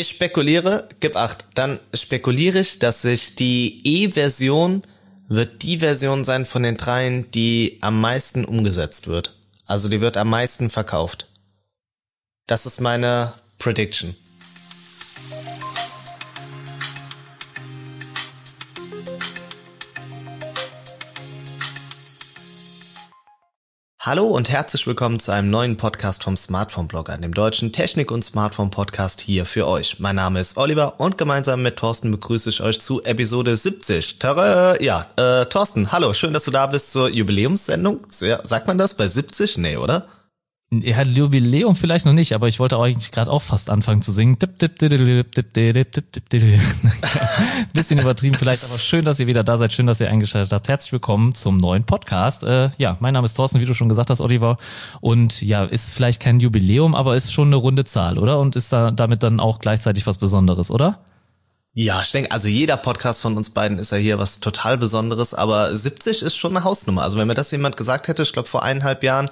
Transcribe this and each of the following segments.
Ich spekuliere, gib acht, dann spekuliere ich, dass sich die E-Version wird die Version sein von den dreien, die am meisten umgesetzt wird. Also die wird am meisten verkauft. Das ist meine Prediction. Hallo und herzlich willkommen zu einem neuen Podcast vom Smartphone Blogger, dem deutschen Technik- und Smartphone Podcast hier für euch. Mein Name ist Oliver und gemeinsam mit Thorsten begrüße ich euch zu Episode 70. Tada, ja, äh, Thorsten, hallo, schön, dass du da bist zur Jubiläumssendung. Sagt man das bei 70? Nee, oder? Er hat Jubiläum vielleicht noch nicht, aber ich wollte eigentlich gerade auch fast anfangen zu singen. Bisschen übertrieben vielleicht, aber schön, dass ihr wieder da seid, schön, dass ihr eingeschaltet habt. Herzlich willkommen zum neuen Podcast. Äh, ja, mein Name ist Thorsten, wie du schon gesagt hast, Oliver. Und ja, ist vielleicht kein Jubiläum, aber ist schon eine runde Zahl, oder? Und ist da damit dann auch gleichzeitig was Besonderes, oder? Ja, ich denke, also jeder Podcast von uns beiden ist ja hier was total Besonderes, aber 70 ist schon eine Hausnummer. Also wenn mir das jemand gesagt hätte, ich glaube vor eineinhalb Jahren,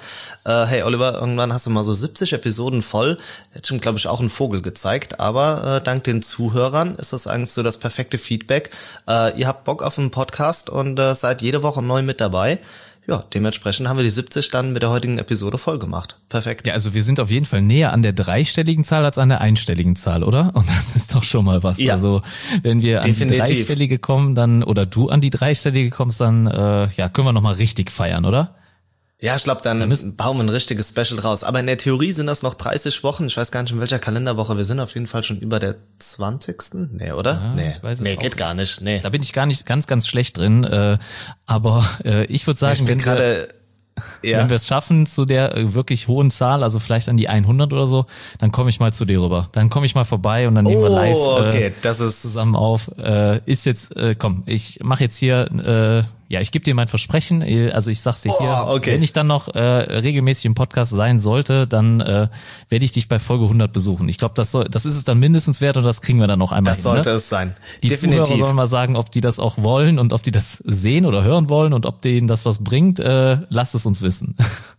äh, hey Oliver, irgendwann hast du mal so 70 Episoden voll, hätte schon, glaube ich, auch einen Vogel gezeigt. Aber äh, dank den Zuhörern ist das eigentlich so das perfekte Feedback. Äh, ihr habt Bock auf einen Podcast und äh, seid jede Woche neu mit dabei ja, dementsprechend haben wir die 70 dann mit der heutigen Episode voll gemacht. Perfekt. Ja, also wir sind auf jeden Fall näher an der dreistelligen Zahl als an der einstelligen Zahl, oder? Und das ist doch schon mal was. Ja, also wenn wir an definitiv. die dreistellige kommen, dann oder du an die dreistellige kommst, dann äh, ja, können wir noch mal richtig feiern, oder? Ja, ich glaube, dann, dann bauen wir ein richtiges Special draus. Aber in der Theorie sind das noch 30 Wochen. Ich weiß gar nicht, in welcher Kalenderwoche wir sind. Auf jeden Fall schon über der 20. Nee, oder? Ja, nee, ich weiß es nee geht gar nicht. Nee. Da bin ich gar nicht ganz, ganz schlecht drin. Äh, aber äh, ich würde sagen, ich bin gerade ja. Wenn wir es schaffen zu der äh, wirklich hohen Zahl, also vielleicht an die 100 oder so, dann komme ich mal zu dir rüber. Dann komme ich mal vorbei und dann nehmen wir oh, live okay. das ist zusammen auf. Äh, ist jetzt, äh, komm, ich mache jetzt hier äh, ja, ich gebe dir mein Versprechen. Also ich sag's dir oh, hier, okay. wenn ich dann noch äh, regelmäßig im Podcast sein sollte, dann äh, werde ich dich bei Folge 100 besuchen. Ich glaube, das soll, das ist es dann mindestens wert und das kriegen wir dann noch einmal Das hin, sollte ne? es sein. Die Definitiv. Zuhörer sollen mal sagen, ob die das auch wollen und ob die das sehen oder hören wollen und ob denen das was bringt. Äh, lasst es uns wissen.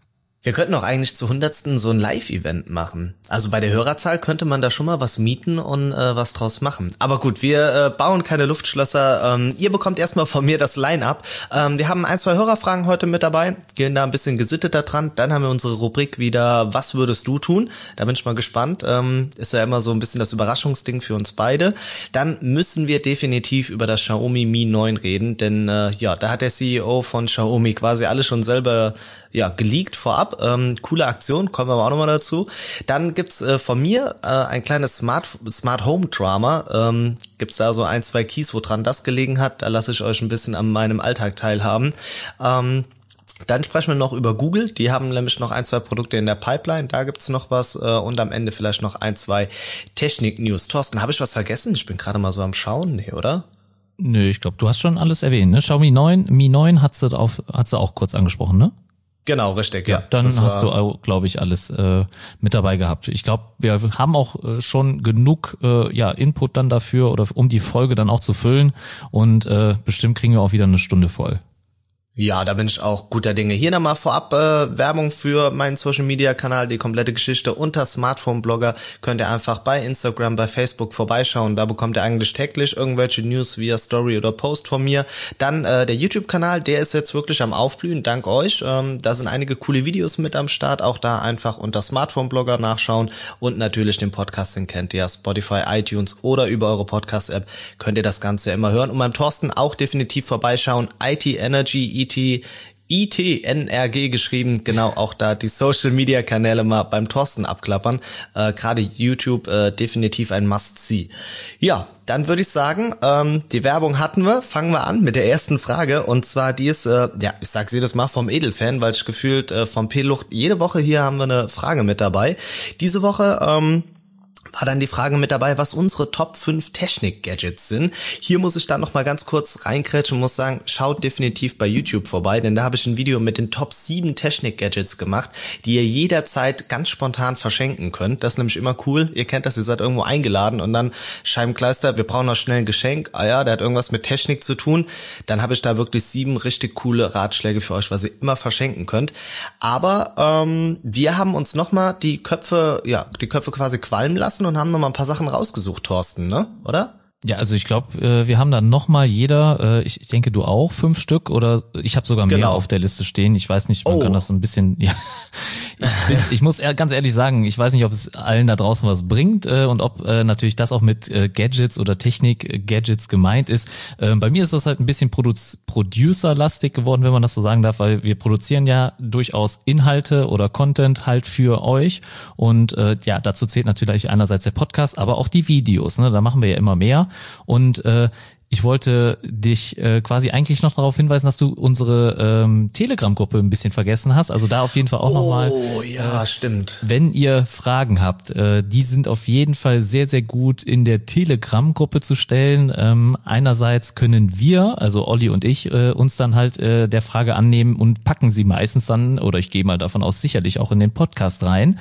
Wir könnten auch eigentlich zu hundertsten so ein Live-Event machen. Also bei der Hörerzahl könnte man da schon mal was mieten und äh, was draus machen. Aber gut, wir äh, bauen keine Luftschlösser. Ähm, ihr bekommt erstmal von mir das Line-up. Ähm, wir haben ein, zwei Hörerfragen heute mit dabei, gehen da ein bisschen gesitteter dran. Dann haben wir unsere Rubrik wieder, was würdest du tun? Da bin ich mal gespannt. Ähm, ist ja immer so ein bisschen das Überraschungsding für uns beide. Dann müssen wir definitiv über das Xiaomi Mi 9 reden, denn äh, ja, da hat der CEO von Xiaomi quasi alles schon selber ja, geleakt vorab. Ähm, coole Aktion, kommen wir aber auch nochmal dazu. Dann gibt's äh, von mir äh, ein kleines Smart, Smart Home Drama. Ähm, gibt's da so ein, zwei Keys, wo dran das gelegen hat. Da lasse ich euch ein bisschen an meinem Alltag teilhaben. Ähm, dann sprechen wir noch über Google. Die haben nämlich noch ein, zwei Produkte in der Pipeline. Da gibt's noch was. Äh, und am Ende vielleicht noch ein, zwei Technik-News. Thorsten, habe ich was vergessen? Ich bin gerade mal so am Schauen. Nee, oder? Nö, ich glaube, du hast schon alles erwähnt. Ne? Xiaomi 9, Mi 9 hat sie, auf, hat sie auch kurz angesprochen, ne? Genau, richtig, ja. ja dann hast du, auch, glaube ich, alles äh, mit dabei gehabt. Ich glaube, wir haben auch äh, schon genug äh, ja, Input dann dafür oder um die Folge dann auch zu füllen und äh, bestimmt kriegen wir auch wieder eine Stunde voll. Ja, da bin ich auch guter Dinge. Hier nochmal vorab äh, Werbung für meinen Social Media Kanal, die komplette Geschichte unter Smartphone Blogger. Könnt ihr einfach bei Instagram, bei Facebook vorbeischauen. Da bekommt ihr eigentlich täglich irgendwelche News via Story oder Post von mir. Dann äh, der YouTube Kanal, der ist jetzt wirklich am Aufblühen, dank euch. Ähm, da sind einige coole Videos mit am Start. Auch da einfach unter Smartphone Blogger nachschauen und natürlich den Podcast, den kennt ihr Spotify, iTunes oder über eure Podcast App könnt ihr das Ganze immer hören. Und beim Thorsten auch definitiv vorbeischauen. IT Energy IT ITNRG geschrieben, genau auch da die Social Media Kanäle mal beim Thorsten abklappern. Äh, Gerade YouTube äh, definitiv ein Must-See. Ja, dann würde ich sagen, ähm, die Werbung hatten wir. Fangen wir an mit der ersten Frage. Und zwar die ist, äh, ja, ich sag's jedes Mal vom Edelfan, weil ich gefühlt äh, vom P-Lucht jede Woche hier haben wir eine Frage mit dabei. Diese Woche ähm, war dann die Frage mit dabei, was unsere Top 5 Technik-Gadgets sind. Hier muss ich dann noch mal ganz kurz reinkrätschen und muss sagen, schaut definitiv bei YouTube vorbei, denn da habe ich ein Video mit den Top 7 Technik-Gadgets gemacht, die ihr jederzeit ganz spontan verschenken könnt. Das ist nämlich immer cool. Ihr kennt das, ihr seid irgendwo eingeladen und dann Scheibenkleister, wir brauchen noch schnell ein Geschenk. Ah ja, der hat irgendwas mit Technik zu tun. Dann habe ich da wirklich sieben richtig coole Ratschläge für euch, was ihr immer verschenken könnt. Aber ähm, wir haben uns noch mal die Köpfe, ja, die Köpfe quasi qualmen lassen gelassen und haben noch mal ein paar Sachen rausgesucht, Thorsten, ne? Oder? Ja, also ich glaube, äh, wir haben da noch mal jeder, äh, ich denke du auch, fünf Stück oder ich habe sogar mehr genau. auf der Liste stehen. Ich weiß nicht, man oh. kann das ein bisschen, ja. Ich, bin, ich muss ganz ehrlich sagen, ich weiß nicht, ob es allen da draußen was bringt äh, und ob äh, natürlich das auch mit äh, Gadgets oder Technik-Gadgets äh, gemeint ist. Äh, bei mir ist das halt ein bisschen Producer-lastig geworden, wenn man das so sagen darf, weil wir produzieren ja durchaus Inhalte oder Content halt für euch und äh, ja, dazu zählt natürlich einerseits der Podcast, aber auch die Videos. Ne? Da machen wir ja immer mehr und äh, ich wollte dich äh, quasi eigentlich noch darauf hinweisen, dass du unsere ähm, Telegram-Gruppe ein bisschen vergessen hast. Also da auf jeden Fall auch oh, nochmal. Oh ja, äh, stimmt. Wenn ihr Fragen habt, äh, die sind auf jeden Fall sehr, sehr gut in der Telegram-Gruppe zu stellen. Ähm, einerseits können wir, also Olli und ich, äh, uns dann halt äh, der Frage annehmen und packen sie meistens dann, oder ich gehe mal davon aus, sicherlich auch in den Podcast rein.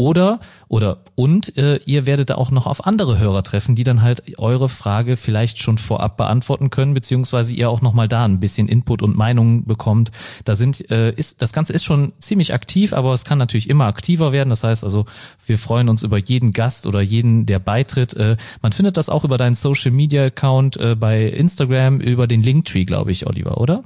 Oder, oder, und äh, ihr werdet da auch noch auf andere Hörer treffen, die dann halt eure Frage vielleicht schon vorab beantworten können, beziehungsweise ihr auch nochmal da ein bisschen Input und Meinungen bekommt. Da sind, äh, ist, das Ganze ist schon ziemlich aktiv, aber es kann natürlich immer aktiver werden. Das heißt also, wir freuen uns über jeden Gast oder jeden, der beitritt. Äh, man findet das auch über deinen Social Media Account äh, bei Instagram, über den Linktree, glaube ich, Oliver, oder?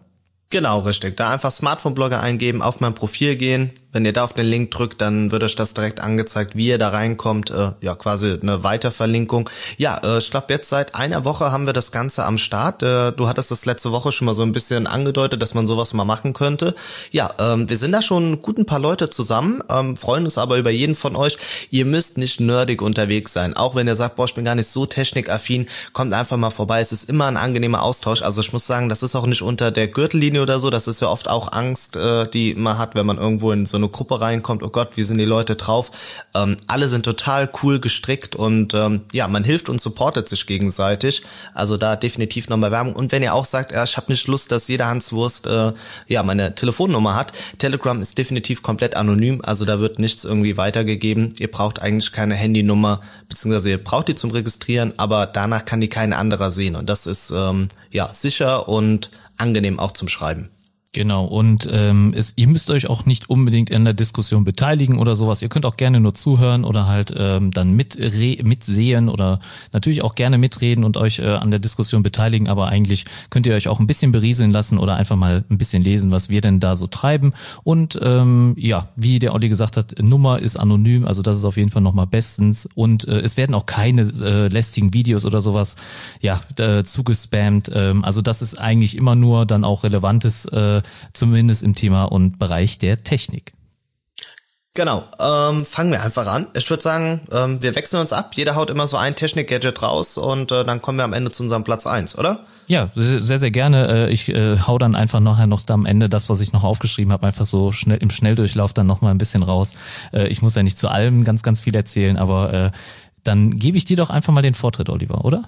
Genau, richtig. Da einfach Smartphone-Blogger eingeben, auf mein Profil gehen, wenn ihr da auf den Link drückt, dann wird euch das direkt angezeigt, wie ihr da reinkommt. Äh, ja, quasi eine Weiterverlinkung. Ja, äh, ich glaube, jetzt seit einer Woche haben wir das Ganze am Start. Äh, du hattest das letzte Woche schon mal so ein bisschen angedeutet, dass man sowas mal machen könnte. Ja, ähm, wir sind da schon gut ein paar Leute zusammen, ähm, freuen uns aber über jeden von euch. Ihr müsst nicht nerdig unterwegs sein. Auch wenn ihr sagt, boah, ich bin gar nicht so technikaffin, kommt einfach mal vorbei. Es ist immer ein angenehmer Austausch. Also ich muss sagen, das ist auch nicht unter der Gürtellinie oder so. Das ist ja oft auch Angst, äh, die man hat, wenn man irgendwo in so eine Gruppe reinkommt, oh Gott, wie sind die Leute drauf? Ähm, alle sind total cool gestrickt und ähm, ja, man hilft und supportet sich gegenseitig. Also da definitiv nochmal Werbung. Und wenn ihr auch sagt, ja, ich habe nicht Lust, dass jeder Hanswurst äh, ja meine Telefonnummer hat, Telegram ist definitiv komplett anonym, also da wird nichts irgendwie weitergegeben. Ihr braucht eigentlich keine Handynummer, beziehungsweise ihr braucht die zum Registrieren, aber danach kann die keine anderer sehen. Und das ist ähm, ja sicher und angenehm auch zum Schreiben. Genau, und ähm, es, ihr müsst euch auch nicht unbedingt in der Diskussion beteiligen oder sowas. Ihr könnt auch gerne nur zuhören oder halt ähm, dann mit mitsehen oder natürlich auch gerne mitreden und euch äh, an der Diskussion beteiligen, aber eigentlich könnt ihr euch auch ein bisschen berieseln lassen oder einfach mal ein bisschen lesen, was wir denn da so treiben. Und ähm, ja, wie der Olli gesagt hat, Nummer ist anonym, also das ist auf jeden Fall nochmal bestens. Und äh, es werden auch keine äh, lästigen Videos oder sowas ja äh, zugespammt. Ähm, also das ist eigentlich immer nur dann auch relevantes. Äh, zumindest im Thema und Bereich der Technik. Genau, ähm, fangen wir einfach an. Ich würde sagen, ähm, wir wechseln uns ab. Jeder haut immer so ein Technik-Gadget raus und äh, dann kommen wir am Ende zu unserem Platz eins, oder? Ja, sehr, sehr gerne. Äh, ich äh, hau dann einfach nachher noch am Ende das, was ich noch aufgeschrieben habe, einfach so schnell im Schnelldurchlauf dann noch mal ein bisschen raus. Äh, ich muss ja nicht zu allem ganz, ganz viel erzählen, aber äh, dann gebe ich dir doch einfach mal den Vortritt, Oliver, oder?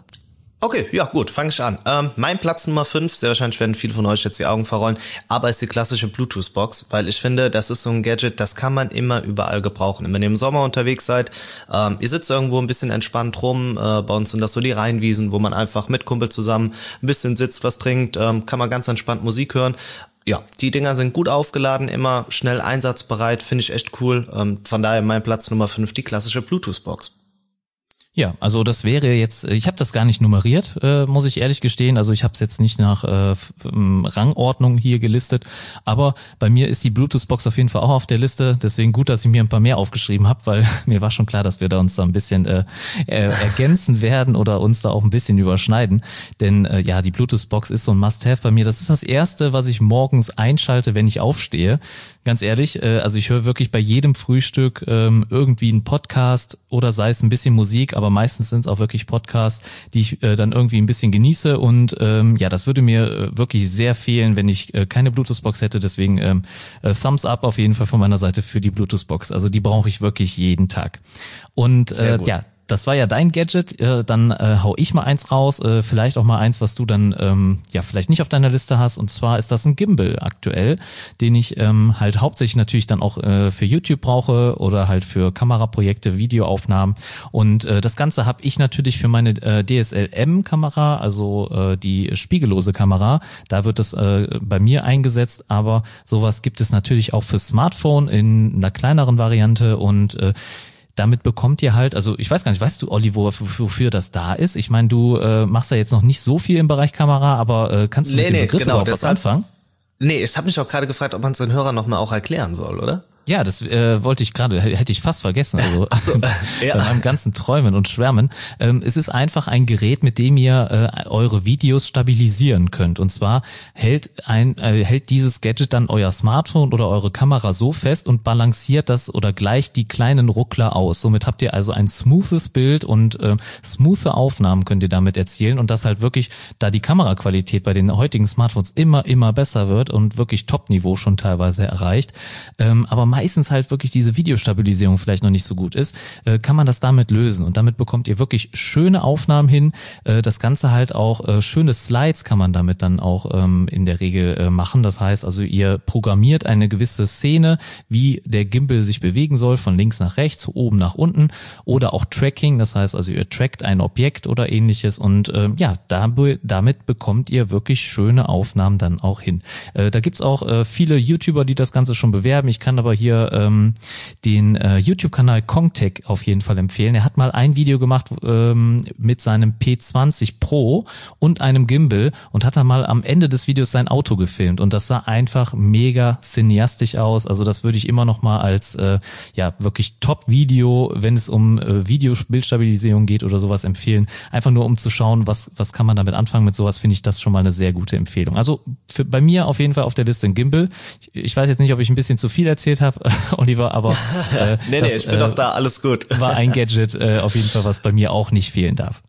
Okay, ja gut, fange ich an. Ähm, mein Platz Nummer 5, sehr wahrscheinlich werden viele von euch jetzt die Augen verrollen, aber ist die klassische Bluetooth-Box, weil ich finde, das ist so ein Gadget, das kann man immer überall gebrauchen. Wenn ihr im Sommer unterwegs seid, ähm, ihr sitzt irgendwo ein bisschen entspannt rum, äh, bei uns sind das so die Rheinwiesen, wo man einfach mit Kumpel zusammen ein bisschen sitzt, was trinkt, ähm, kann man ganz entspannt Musik hören. Ja, die Dinger sind gut aufgeladen, immer schnell einsatzbereit, finde ich echt cool. Ähm, von daher mein Platz Nummer 5, die klassische Bluetooth-Box. Ja, also das wäre jetzt, ich habe das gar nicht nummeriert, äh, muss ich ehrlich gestehen. Also ich habe es jetzt nicht nach äh, Rangordnung hier gelistet, aber bei mir ist die Bluetooth-Box auf jeden Fall auch auf der Liste. Deswegen gut, dass ich mir ein paar mehr aufgeschrieben habe, weil mir war schon klar, dass wir da uns da ein bisschen äh, äh, ergänzen werden oder uns da auch ein bisschen überschneiden. Denn äh, ja, die Bluetooth-Box ist so ein Must-Have bei mir. Das ist das Erste, was ich morgens einschalte, wenn ich aufstehe. Ganz ehrlich, äh, also ich höre wirklich bei jedem Frühstück ähm, irgendwie einen Podcast oder sei es ein bisschen Musik, aber meistens sind es auch wirklich Podcasts, die ich äh, dann irgendwie ein bisschen genieße und ähm, ja, das würde mir äh, wirklich sehr fehlen, wenn ich äh, keine Bluetooth-Box hätte. Deswegen ähm, äh, Thumbs up auf jeden Fall von meiner Seite für die Bluetooth-Box. Also die brauche ich wirklich jeden Tag. Und äh, ja, das war ja dein Gadget, äh, dann äh, hau ich mal eins raus, äh, vielleicht auch mal eins, was du dann ähm, ja vielleicht nicht auf deiner Liste hast. Und zwar ist das ein Gimbal aktuell, den ich ähm, halt hauptsächlich natürlich dann auch äh, für YouTube brauche oder halt für Kameraprojekte, Videoaufnahmen. Und äh, das Ganze habe ich natürlich für meine äh, DSLM-Kamera, also äh, die spiegellose Kamera. Da wird es äh, bei mir eingesetzt, aber sowas gibt es natürlich auch für Smartphone in einer kleineren Variante und äh, damit bekommt ihr halt, also ich weiß gar nicht, weißt du, Olli, wofür das da ist? Ich meine, du äh, machst ja jetzt noch nicht so viel im Bereich Kamera, aber äh, kannst du nee, mit dem nee, Begriff genau, überhaupt was anfangen? Nee, ich habe mich auch gerade gefragt, ob man es den Hörern nochmal auch erklären soll, oder? Ja, das äh, wollte ich gerade, hätte ich fast vergessen. Also so, ja. bei meinem ganzen Träumen und Schwärmen. Ähm, es ist einfach ein Gerät, mit dem ihr äh, eure Videos stabilisieren könnt. Und zwar hält ein äh, hält dieses Gadget dann euer Smartphone oder eure Kamera so fest und balanciert das oder gleicht die kleinen Ruckler aus. Somit habt ihr also ein smoothes Bild und äh, smooth Aufnahmen könnt ihr damit erzielen und das halt wirklich, da die Kameraqualität bei den heutigen Smartphones immer immer besser wird und wirklich Top-Niveau schon teilweise erreicht. Ähm, aber meistens halt wirklich diese Videostabilisierung vielleicht noch nicht so gut ist, äh, kann man das damit lösen. Und damit bekommt ihr wirklich schöne Aufnahmen hin. Äh, das Ganze halt auch äh, schöne Slides kann man damit dann auch ähm, in der Regel machen. Das heißt also, ihr programmiert eine gewisse Szene, wie der Gimbal sich bewegen soll, von links nach rechts, oben nach unten oder auch Tracking. Das heißt also, ihr trackt ein Objekt oder ähnliches und äh, ja, damit bekommt ihr wirklich schöne Aufnahmen dann auch hin. Äh, da gibt's auch viele YouTuber, die das Ganze schon bewerben. Ich kann aber hier hier ähm, den äh, YouTube-Kanal Kongtech auf jeden Fall empfehlen. Er hat mal ein Video gemacht ähm, mit seinem P20 Pro und einem Gimbal und hat dann mal am Ende des Videos sein Auto gefilmt und das sah einfach mega cineastisch aus. Also das würde ich immer noch mal als äh, ja wirklich Top-Video, wenn es um äh, Video-Bildstabilisierung geht oder sowas empfehlen. Einfach nur um zu schauen, was was kann man damit anfangen mit sowas, finde ich das schon mal eine sehr gute Empfehlung. Also für, bei mir auf jeden Fall auf der Liste ein Gimbal. Ich, ich weiß jetzt nicht, ob ich ein bisschen zu viel erzählt habe, Oliver, aber äh, nee, nee, das, ich bin äh, doch da, alles gut. war ein Gadget äh, auf jeden Fall, was bei mir auch nicht fehlen darf.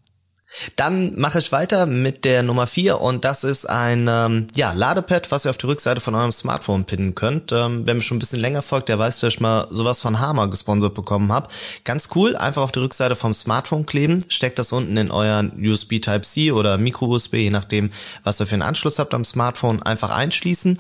Dann mache ich weiter mit der Nummer vier und das ist ein ähm, ja, Ladepad, was ihr auf die Rückseite von eurem Smartphone pinnen könnt. Ähm, wer mir schon ein bisschen länger folgt, der weiß, dass ich mal sowas von Hammer gesponsert bekommen habe. Ganz cool, einfach auf die Rückseite vom Smartphone kleben, steckt das unten in euren USB Type-C oder Micro-USB, je nachdem, was ihr für einen Anschluss habt am Smartphone, einfach einschließen.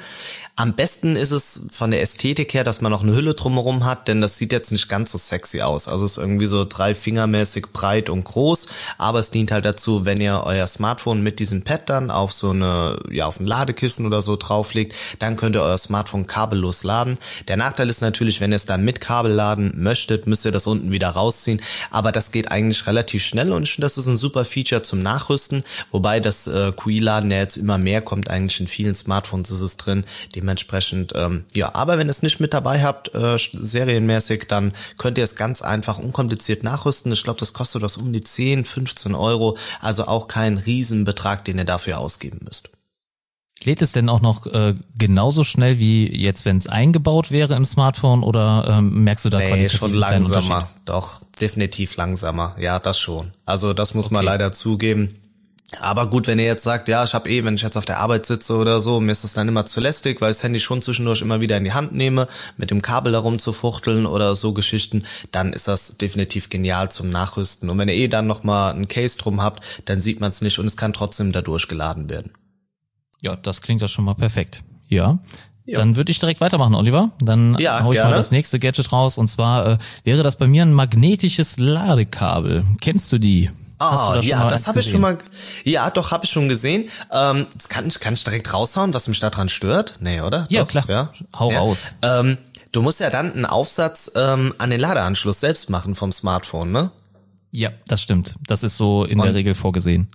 Am besten ist es von der Ästhetik her, dass man noch eine Hülle drumherum hat, denn das sieht jetzt nicht ganz so sexy aus. Also es ist irgendwie so drei Fingermäßig breit und groß, aber es dient halt dazu, wenn ihr euer Smartphone mit diesem Pad dann auf so eine, ja, auf ein Ladekissen oder so drauflegt, dann könnt ihr euer Smartphone kabellos laden. Der Nachteil ist natürlich, wenn ihr es dann mit Kabel laden möchtet, müsst ihr das unten wieder rausziehen, aber das geht eigentlich relativ schnell und das ist ein super Feature zum Nachrüsten, wobei das äh, QI-Laden ja jetzt immer mehr kommt, eigentlich in vielen Smartphones ist es drin, Dementsprechend, ähm, ja, aber wenn ihr es nicht mit dabei habt, äh, serienmäßig, dann könnt ihr es ganz einfach unkompliziert nachrüsten. Ich glaube, das kostet was um die 10, 15 Euro, also auch kein Riesenbetrag, den ihr dafür ausgeben müsst. Lädt es denn auch noch äh, genauso schnell wie jetzt, wenn es eingebaut wäre im Smartphone oder ähm, merkst du da nee, qualitativ schon langsamer, doch definitiv langsamer. Ja, das schon. Also das muss okay. man leider zugeben. Aber gut, wenn ihr jetzt sagt, ja, ich habe eh, wenn ich jetzt auf der Arbeit sitze oder so, mir ist das dann immer zu lästig, weil ich das Handy schon zwischendurch immer wieder in die Hand nehme, mit dem Kabel darum zu fuchteln oder so Geschichten, dann ist das definitiv genial zum Nachrüsten. Und wenn ihr eh dann nochmal ein Case drum habt, dann sieht man es nicht und es kann trotzdem dadurch geladen werden. Ja, das klingt ja schon mal perfekt. Ja. Ja. Dann würde ich direkt weitermachen, Oliver. Dann ja, hau ich gerne. mal das nächste Gadget raus. Und zwar äh, wäre das bei mir ein magnetisches Ladekabel. Kennst du die? Ah, ja, das habe ich schon mal. Ja, doch, habe ich schon gesehen. Ähm, das kann, kann ich direkt raushauen, was mich daran stört? Nee, oder? Ja, doch, klar. Ja. Hau ja. raus. Ähm, du musst ja dann einen Aufsatz ähm, an den Ladeanschluss selbst machen vom Smartphone, ne? Ja, das stimmt. Das ist so in und, der Regel vorgesehen.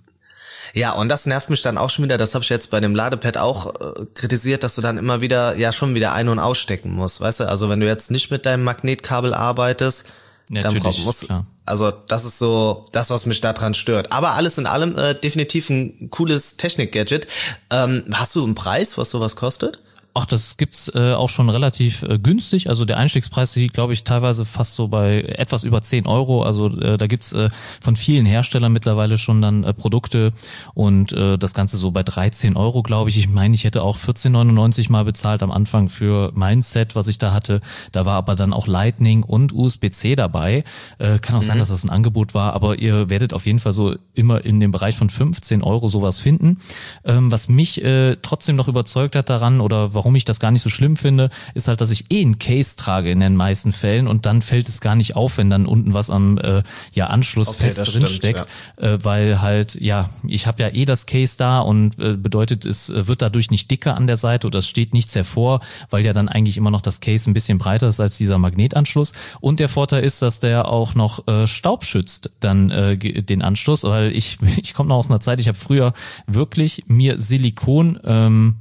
Ja, und das nervt mich dann auch schon wieder, das habe ich jetzt bei dem Ladepad auch äh, kritisiert, dass du dann immer wieder, ja schon wieder ein- und ausstecken musst, weißt du? Also wenn du jetzt nicht mit deinem Magnetkabel arbeitest, Natürlich, dann musst, klar. Also das ist so das, was mich daran stört. Aber alles in allem äh, definitiv ein cooles Technik-Gadget. Ähm, hast du einen Preis, was sowas kostet? Ach, das gibt's äh, auch schon relativ äh, günstig. Also der Einstiegspreis liegt, glaube ich, teilweise fast so bei etwas über 10 Euro. Also äh, da gibt's äh, von vielen Herstellern mittlerweile schon dann äh, Produkte und äh, das Ganze so bei 13 Euro, glaube ich. Ich meine, ich hätte auch 14,99 mal bezahlt am Anfang für mein Set, was ich da hatte. Da war aber dann auch Lightning und USB-C dabei. Äh, kann auch mhm. sein, dass das ein Angebot war, aber ihr werdet auf jeden Fall so immer in dem Bereich von 15 Euro sowas finden. Ähm, was mich äh, trotzdem noch überzeugt hat daran oder warum warum ich das gar nicht so schlimm finde, ist halt, dass ich eh ein Case trage in den meisten Fällen und dann fällt es gar nicht auf, wenn dann unten was am äh, ja, Anschluss okay, fest drin steckt, ja. äh, weil halt, ja, ich habe ja eh das Case da und äh, bedeutet, es äh, wird dadurch nicht dicker an der Seite oder es steht nichts hervor, weil ja dann eigentlich immer noch das Case ein bisschen breiter ist als dieser Magnetanschluss. Und der Vorteil ist, dass der auch noch äh, Staub schützt, dann äh, den Anschluss, weil ich, ich komme noch aus einer Zeit, ich habe früher wirklich mir Silikon ähm,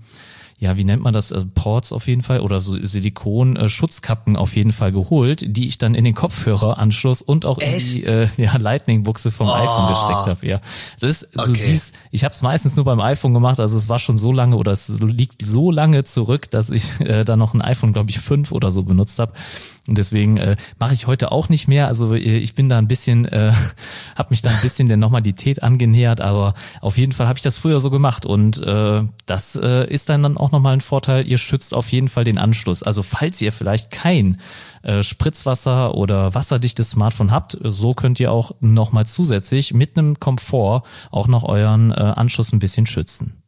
ja, wie nennt man das, äh, Ports auf jeden Fall oder so Silikon-Schutzkappen äh, auf jeden Fall geholt, die ich dann in den Kopfhöreranschluss und auch Echt? in die äh, ja, Lightning-Buchse vom oh. iPhone gesteckt habe. Ja, das ist, okay. du siehst, ich habe es meistens nur beim iPhone gemacht, also es war schon so lange oder es liegt so lange zurück, dass ich äh, da noch ein iPhone, glaube ich, 5 oder so benutzt habe. Und deswegen äh, mache ich heute auch nicht mehr. Also äh, ich bin da ein bisschen, äh, habe mich da ein bisschen der Normalität angenähert, aber auf jeden Fall habe ich das früher so gemacht und äh, das äh, ist dann dann auch nochmal ein Vorteil, ihr schützt auf jeden Fall den Anschluss. Also falls ihr vielleicht kein äh, Spritzwasser oder wasserdichtes Smartphone habt, so könnt ihr auch nochmal zusätzlich mit einem Komfort auch noch euren äh, Anschluss ein bisschen schützen.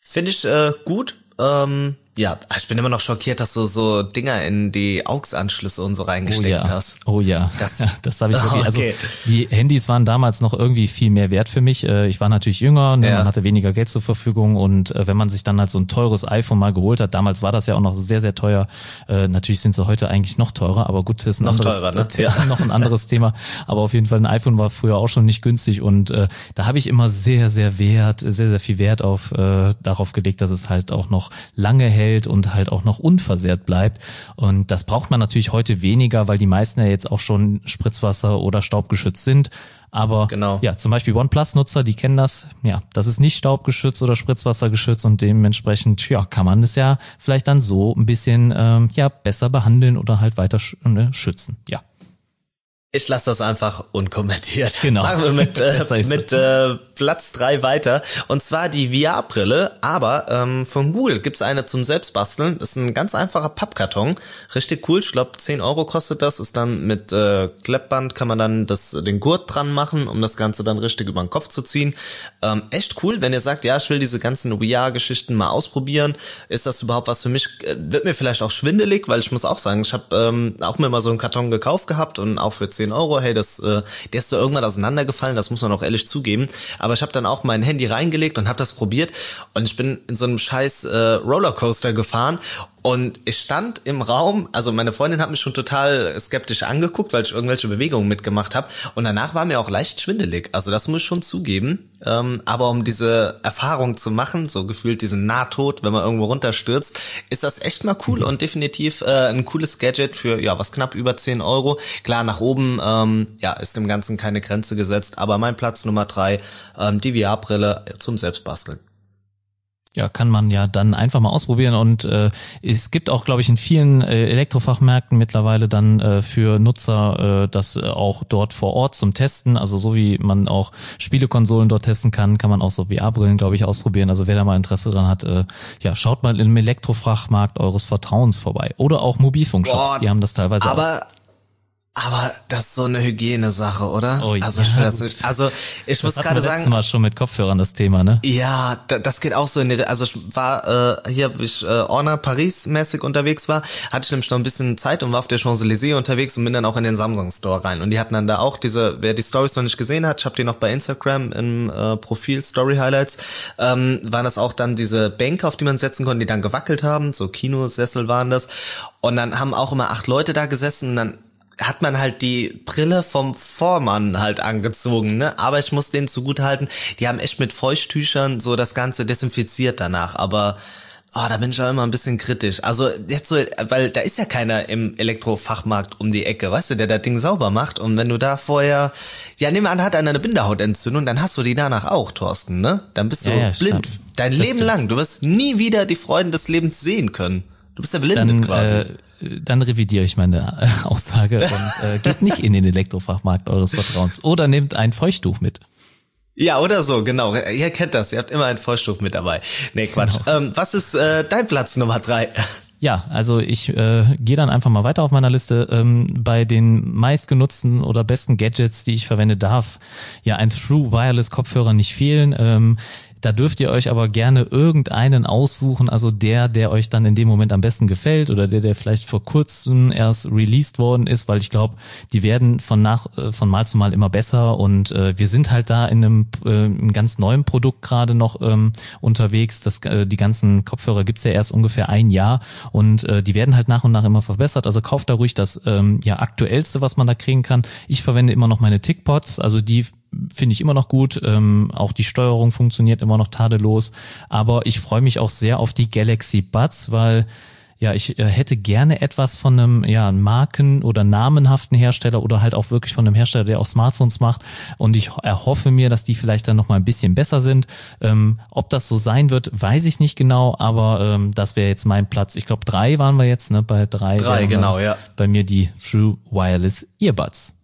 Finde ich äh, gut. Ähm, ja, ich bin immer noch schockiert, dass du so Dinger in die AUX-Anschlüsse und so reingesteckt oh ja. hast. Oh ja, das, das habe ich wirklich. Also okay. die Handys waren damals noch irgendwie viel mehr wert für mich. Äh, ich war natürlich jünger, ne, ja. man hatte weniger Geld zur Verfügung und äh, wenn man sich dann halt so ein teures iPhone mal geholt hat, damals war das ja auch noch sehr, sehr teuer. Äh, natürlich sind sie heute eigentlich noch teurer, aber gut, das ist ein noch anderes, teurer, ne? ja. noch ein anderes Thema. Aber auf jeden Fall ein iPhone war früher auch schon nicht günstig und äh, da habe ich immer sehr, sehr Wert, sehr, sehr viel Wert auf äh, darauf gelegt, dass es halt auch noch lange hält und halt auch noch unversehrt bleibt. Und das braucht man natürlich heute weniger, weil die meisten ja jetzt auch schon Spritzwasser oder staubgeschützt sind. Aber genau. ja, zum Beispiel OnePlus-Nutzer, die kennen das. Ja, das ist nicht staubgeschützt oder Spritzwassergeschützt und dementsprechend ja, kann man es ja vielleicht dann so ein bisschen ähm, ja besser behandeln oder halt weiter ne, schützen. Ja. Ich lasse das einfach unkommentiert. Genau. Machen wir mit, äh, mit äh, Platz drei weiter. Und zwar die VR-Brille, aber ähm, von Google gibt's eine zum Selbstbasteln. Das ist ein ganz einfacher Pappkarton. Richtig cool. Ich glaube, 10 Euro kostet das. Ist dann mit äh, Kleppband, kann man dann das, den Gurt dran machen, um das Ganze dann richtig über den Kopf zu ziehen. Ähm, echt cool, wenn ihr sagt, ja, ich will diese ganzen VR-Geschichten mal ausprobieren. Ist das überhaupt was für mich? Äh, wird mir vielleicht auch schwindelig, weil ich muss auch sagen, ich habe ähm, auch mir mal so einen Karton gekauft gehabt und auch für 10 10 Euro, hey, das, äh, der ist so irgendwann auseinandergefallen, das muss man auch ehrlich zugeben. Aber ich habe dann auch mein Handy reingelegt und habe das probiert und ich bin in so einem scheiß äh, Rollercoaster gefahren und ich stand im Raum, also meine Freundin hat mich schon total skeptisch angeguckt, weil ich irgendwelche Bewegungen mitgemacht habe. Und danach war mir auch leicht schwindelig. Also das muss ich schon zugeben. Ähm, aber um diese Erfahrung zu machen, so gefühlt diesen Nahtod, wenn man irgendwo runterstürzt, ist das echt mal cool und definitiv äh, ein cooles Gadget für ja was knapp über 10 Euro. Klar, nach oben ähm, ja ist dem Ganzen keine Grenze gesetzt, aber mein Platz Nummer drei, ähm, die VR-Brille zum Selbstbasteln. Ja, kann man ja dann einfach mal ausprobieren und äh, es gibt auch, glaube ich, in vielen äh, Elektrofachmärkten mittlerweile dann äh, für Nutzer äh, das äh, auch dort vor Ort zum Testen. Also so wie man auch Spielekonsolen dort testen kann, kann man auch so VR-Brillen, glaube ich, ausprobieren. Also wer da mal Interesse dran hat, äh, ja, schaut mal im Elektrofachmarkt eures Vertrauens vorbei. Oder auch Mobilfunkshops, Boah, die haben das teilweise aber auch. Aber das ist so eine Hygienesache, oder? Oh, also ja. ich will das nicht. Also ich das muss gerade sagen. Das Mal schon mit Kopfhörern das Thema, ne? Ja, das geht auch so in die. Also ich war äh, hier, wie ich äh, Orna Paris mäßig unterwegs war, hatte ich nämlich noch ein bisschen Zeit und war auf der Champs Elysees unterwegs und bin dann auch in den Samsung Store rein. Und die hatten dann da auch diese. Wer die Stories noch nicht gesehen hat, ich habe die noch bei Instagram im äh, Profil Story Highlights. Ähm, waren das auch dann diese Bänke, auf die man setzen konnte, die dann gewackelt haben. So Kinosessel waren das. Und dann haben auch immer acht Leute da gesessen. Und dann hat man halt die Brille vom Vormann halt angezogen, ne? Aber ich muss denen zugutehalten, die haben echt mit Feuchttüchern so das Ganze desinfiziert danach, aber oh, da bin ich auch immer ein bisschen kritisch. Also jetzt so, weil da ist ja keiner im Elektrofachmarkt um die Ecke, weißt du, der das Ding sauber macht und wenn du da vorher, ja, nimm an, hat einer eine Bindehautentzündung, dann hast du die danach auch, Thorsten, ne? Dann bist du ja, ja, blind. Dein das Leben stimmt. lang. Du wirst nie wieder die Freuden des Lebens sehen können. Du bist ja blindet dann, quasi. Äh dann revidiere ich meine äh, Aussage und äh, geht nicht in den Elektrofachmarkt eures Vertrauens oder nehmt ein Feuchttuch mit. Ja, oder so, genau. Ihr kennt das, ihr habt immer ein Feuchttuch mit dabei. Nee, Quatsch. Genau. Ähm, was ist äh, dein Platz Nummer drei? Ja, also ich äh, gehe dann einfach mal weiter auf meiner Liste. Ähm, bei den meistgenutzten oder besten Gadgets, die ich verwende darf, ja ein True Wireless Kopfhörer nicht fehlen. Ähm, da dürft ihr euch aber gerne irgendeinen aussuchen, also der, der euch dann in dem Moment am besten gefällt oder der, der vielleicht vor kurzem erst released worden ist, weil ich glaube, die werden von nach äh, von Mal zu Mal immer besser und äh, wir sind halt da in einem, äh, einem ganz neuen Produkt gerade noch ähm, unterwegs. Das, äh, die ganzen Kopfhörer gibt's ja erst ungefähr ein Jahr und äh, die werden halt nach und nach immer verbessert. Also kauft da ruhig das ähm, ja aktuellste, was man da kriegen kann. Ich verwende immer noch meine Tickpots, also die finde ich immer noch gut. Ähm, auch die Steuerung funktioniert immer noch tadellos. Aber ich freue mich auch sehr auf die Galaxy Buds, weil ja, ich äh, hätte gerne etwas von einem ja, Marken- oder namenhaften Hersteller oder halt auch wirklich von einem Hersteller, der auch Smartphones macht. Und ich erhoffe mir, dass die vielleicht dann nochmal ein bisschen besser sind. Ähm, ob das so sein wird, weiß ich nicht genau, aber ähm, das wäre jetzt mein Platz. Ich glaube, drei waren wir jetzt, ne? Bei drei. Drei, genau, ja. Bei mir die True Wireless Earbuds.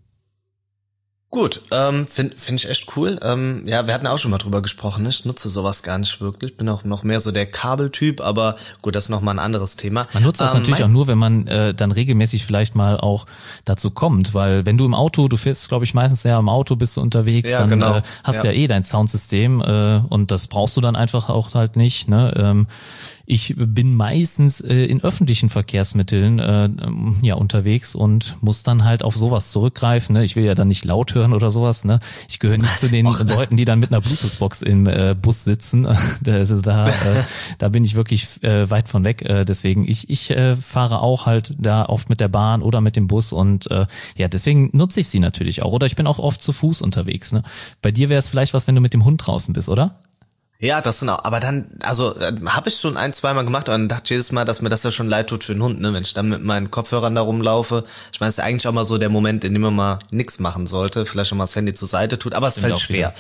Gut, ähm, finde find ich echt cool. Ähm, ja, wir hatten auch schon mal drüber gesprochen. Ne? Ich nutze sowas gar nicht wirklich. Bin auch noch mehr so der Kabeltyp, aber gut, das ist noch mal ein anderes Thema. Man nutzt das ähm, natürlich auch nur, wenn man äh, dann regelmäßig vielleicht mal auch dazu kommt, weil wenn du im Auto, du fährst, glaube ich, meistens ja im Auto bist du unterwegs, ja, dann genau. äh, hast ja. ja eh dein Soundsystem äh, und das brauchst du dann einfach auch halt nicht. Ne? Ähm, ich bin meistens äh, in öffentlichen Verkehrsmitteln äh, ja unterwegs und muss dann halt auf sowas zurückgreifen. Ne? Ich will ja dann nicht laut hören oder sowas. Ne? Ich gehöre nicht zu den Och, Leuten, die dann mit einer Bluetooth-Box im äh, Bus sitzen. also da, äh, da bin ich wirklich äh, weit von weg. Äh, deswegen ich ich äh, fahre auch halt da oft mit der Bahn oder mit dem Bus und äh, ja deswegen nutze ich sie natürlich auch. Oder ich bin auch oft zu Fuß unterwegs. Ne? Bei dir wäre es vielleicht was, wenn du mit dem Hund draußen bist, oder? Ja, das sind auch, aber dann, also äh, habe ich schon ein, zweimal gemacht und dachte jedes Mal, dass mir das ja schon leid tut für den Hund, ne, wenn ich dann mit meinen Kopfhörern da rumlaufe. Ich meine, es ist eigentlich auch mal so der Moment, in dem man mal nix machen sollte, vielleicht schon mal das Handy zur Seite tut, aber es fällt schwer.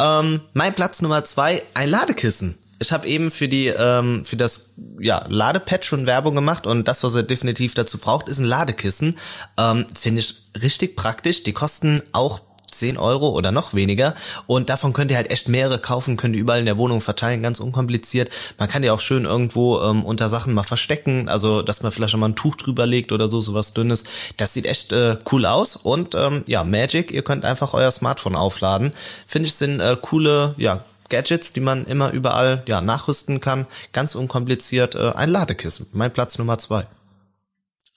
Ähm, mein Platz Nummer zwei, ein Ladekissen. Ich habe eben für die ähm, für das ja Ladepad schon Werbung gemacht und das, was er definitiv dazu braucht, ist ein Ladekissen. Ähm, Finde ich richtig praktisch. Die kosten auch 10 Euro oder noch weniger. Und davon könnt ihr halt echt mehrere kaufen, könnt ihr überall in der Wohnung verteilen, ganz unkompliziert. Man kann die auch schön irgendwo ähm, unter Sachen mal verstecken, also dass man vielleicht schon mal ein Tuch drüber legt oder so, sowas dünnes. Das sieht echt äh, cool aus. Und ähm, ja, Magic, ihr könnt einfach euer Smartphone aufladen. Finde ich, sind äh, coole, ja, Gadgets, die man immer überall ja nachrüsten kann. Ganz unkompliziert äh, ein Ladekissen. Mein Platz Nummer zwei.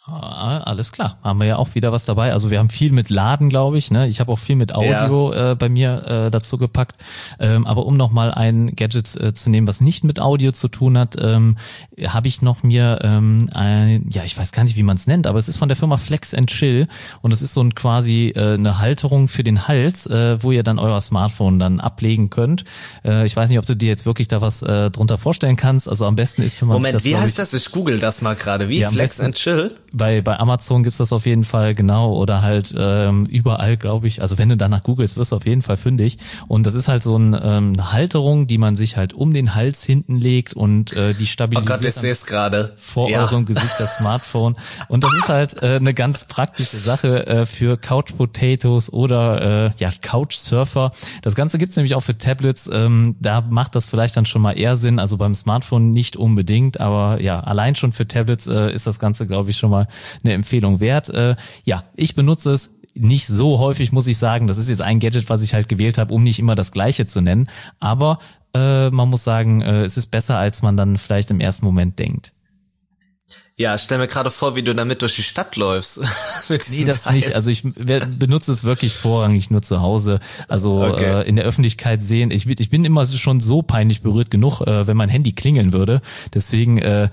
Ah, alles klar, haben wir ja auch wieder was dabei. Also wir haben viel mit Laden, glaube ich. Ne? Ich habe auch viel mit Audio ja. äh, bei mir äh, dazu gepackt. Ähm, aber um nochmal ein Gadget äh, zu nehmen, was nicht mit Audio zu tun hat, ähm, habe ich noch mir, ähm, ein, ja, ich weiß gar nicht, wie man es nennt, aber es ist von der Firma Flex and Chill und es ist so ein quasi äh, eine Halterung für den Hals, äh, wo ihr dann euer Smartphone dann ablegen könnt. Äh, ich weiß nicht, ob du dir jetzt wirklich da was äh, drunter vorstellen kannst. Also am besten ist, wenn man Moment, das, wie heißt ich, das? Ich google das mal gerade. Wie? Ja, Flex besten, and Chill? Bei, bei Amazon gibt's das auf jeden Fall, genau, oder halt ähm, überall, glaube ich. Also wenn du danach googelst, wirst du auf jeden Fall fündig. Und das ist halt so ein, ähm, eine Halterung, die man sich halt um den Hals hinten legt und äh, die stabilisiert oh Gott, ich sehe es gerade. vor ja. eurem Gesicht das Smartphone. Und das ist halt äh, eine ganz praktische Sache äh, für Couch Potatoes oder äh, ja Couch Surfer. Das Ganze gibt's nämlich auch für Tablets. Ähm, da macht das vielleicht dann schon mal eher Sinn. Also beim Smartphone nicht unbedingt, aber ja, allein schon für Tablets äh, ist das Ganze, glaube ich, schon mal eine Empfehlung wert. Äh, ja, ich benutze es nicht so häufig, muss ich sagen. Das ist jetzt ein Gadget, was ich halt gewählt habe, um nicht immer das gleiche zu nennen. Aber äh, man muss sagen, äh, es ist besser, als man dann vielleicht im ersten Moment denkt. Ja, stell mir gerade vor, wie du damit durch die Stadt läufst. nee, das Teil. nicht. Also ich benutze es wirklich vorrangig nur zu Hause. Also okay. äh, in der Öffentlichkeit sehen. Ich, ich bin immer schon so peinlich berührt genug, äh, wenn mein Handy klingeln würde. Deswegen äh,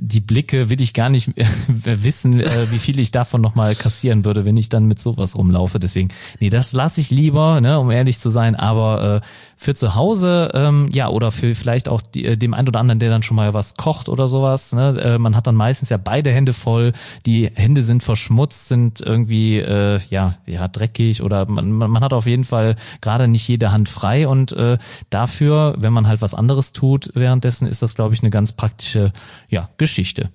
die Blicke will ich gar nicht wissen, äh, wie viel ich davon nochmal kassieren würde, wenn ich dann mit sowas rumlaufe. Deswegen, nee, das lasse ich lieber, ne, um ehrlich zu sein. Aber äh, für zu Hause, ähm, ja, oder für vielleicht auch die, äh, dem einen oder anderen, der dann schon mal was kocht oder sowas. Ne, äh, man hat dann meistens ja beide Hände voll, die Hände sind verschmutzt, sind irgendwie äh, ja, ja dreckig oder man, man hat auf jeden Fall gerade nicht jede Hand frei und äh, dafür, wenn man halt was anderes tut, währenddessen ist das, glaube ich, eine ganz praktische ja, Geschichte.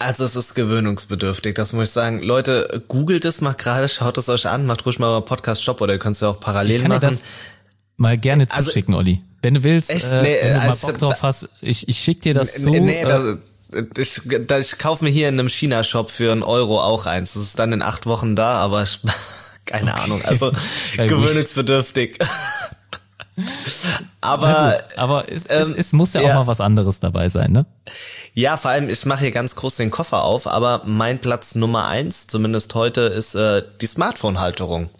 Also es ist gewöhnungsbedürftig, das muss ich sagen. Leute, googelt es mal gerade, schaut es euch an, macht ruhig mal mal Podcast Shop oder ihr könnt es ja auch parallel ich kann machen. Dir das mal gerne also, zuschicken, Olli. Wenn du willst, echt, äh, nee, wenn du also, mal Bock drauf hast, ich, ich schick dir das zu. Nee, nee, äh, das, ich, ich kaufe mir hier in einem China-Shop für einen Euro auch eins. Das ist dann in acht Wochen da, aber ich, keine okay. Ahnung. Also gewöhnungsbedürftig. Aber aber es, ähm, es, es, muss ja, ja, auch mal was anderes dabei sein, ne? Ja, vor allem, ich mache hier ganz groß den Koffer auf, aber mein Platz Nummer eins, zumindest heute, ist äh, die Smartphone-Halterung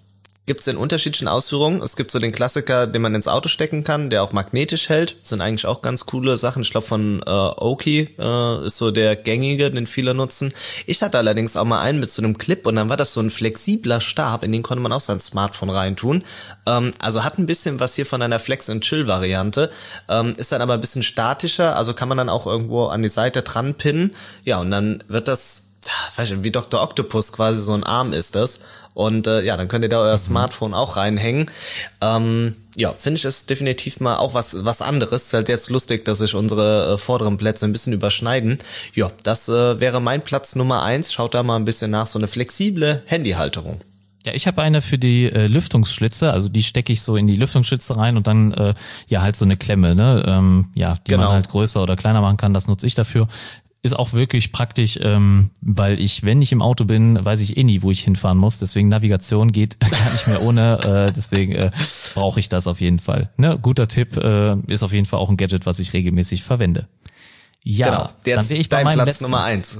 gibt es in unterschiedlichen Ausführungen. Es gibt so den Klassiker, den man ins Auto stecken kann, der auch magnetisch hält. Das sind eigentlich auch ganz coole Sachen. Ich glaube von äh, Oki äh, ist so der gängige, den viele nutzen. Ich hatte allerdings auch mal einen mit so einem Clip und dann war das so ein flexibler Stab, in den konnte man auch sein Smartphone reintun. Ähm, also hat ein bisschen was hier von einer Flex and Chill Variante, ähm, ist dann aber ein bisschen statischer, also kann man dann auch irgendwo an die Seite dran pinnen. Ja, und dann wird das weiß ich, wie Dr. Octopus quasi so ein Arm ist das. Und äh, ja, dann könnt ihr da euer mhm. Smartphone auch reinhängen. Ähm, ja, finde ich es definitiv mal auch was was anderes. Ist halt jetzt lustig, dass sich unsere äh, vorderen Plätze ein bisschen überschneiden. Ja, das äh, wäre mein Platz Nummer eins. Schaut da mal ein bisschen nach, so eine flexible Handyhalterung. Ja, ich habe eine für die äh, Lüftungsschlitze, also die stecke ich so in die Lüftungsschlitze rein und dann äh, ja halt so eine Klemme, ne? Ähm, ja, die genau. man halt größer oder kleiner machen kann, das nutze ich dafür ist auch wirklich praktisch, ähm, weil ich, wenn ich im Auto bin, weiß ich eh nie, wo ich hinfahren muss. Deswegen Navigation geht gar nicht mehr ohne. Äh, deswegen äh, brauche ich das auf jeden Fall. Ne? Guter Tipp, äh, ist auf jeden Fall auch ein Gadget, was ich regelmäßig verwende. Ja, genau, dann wäre ich bei meinem Platz letzten. Nummer eins.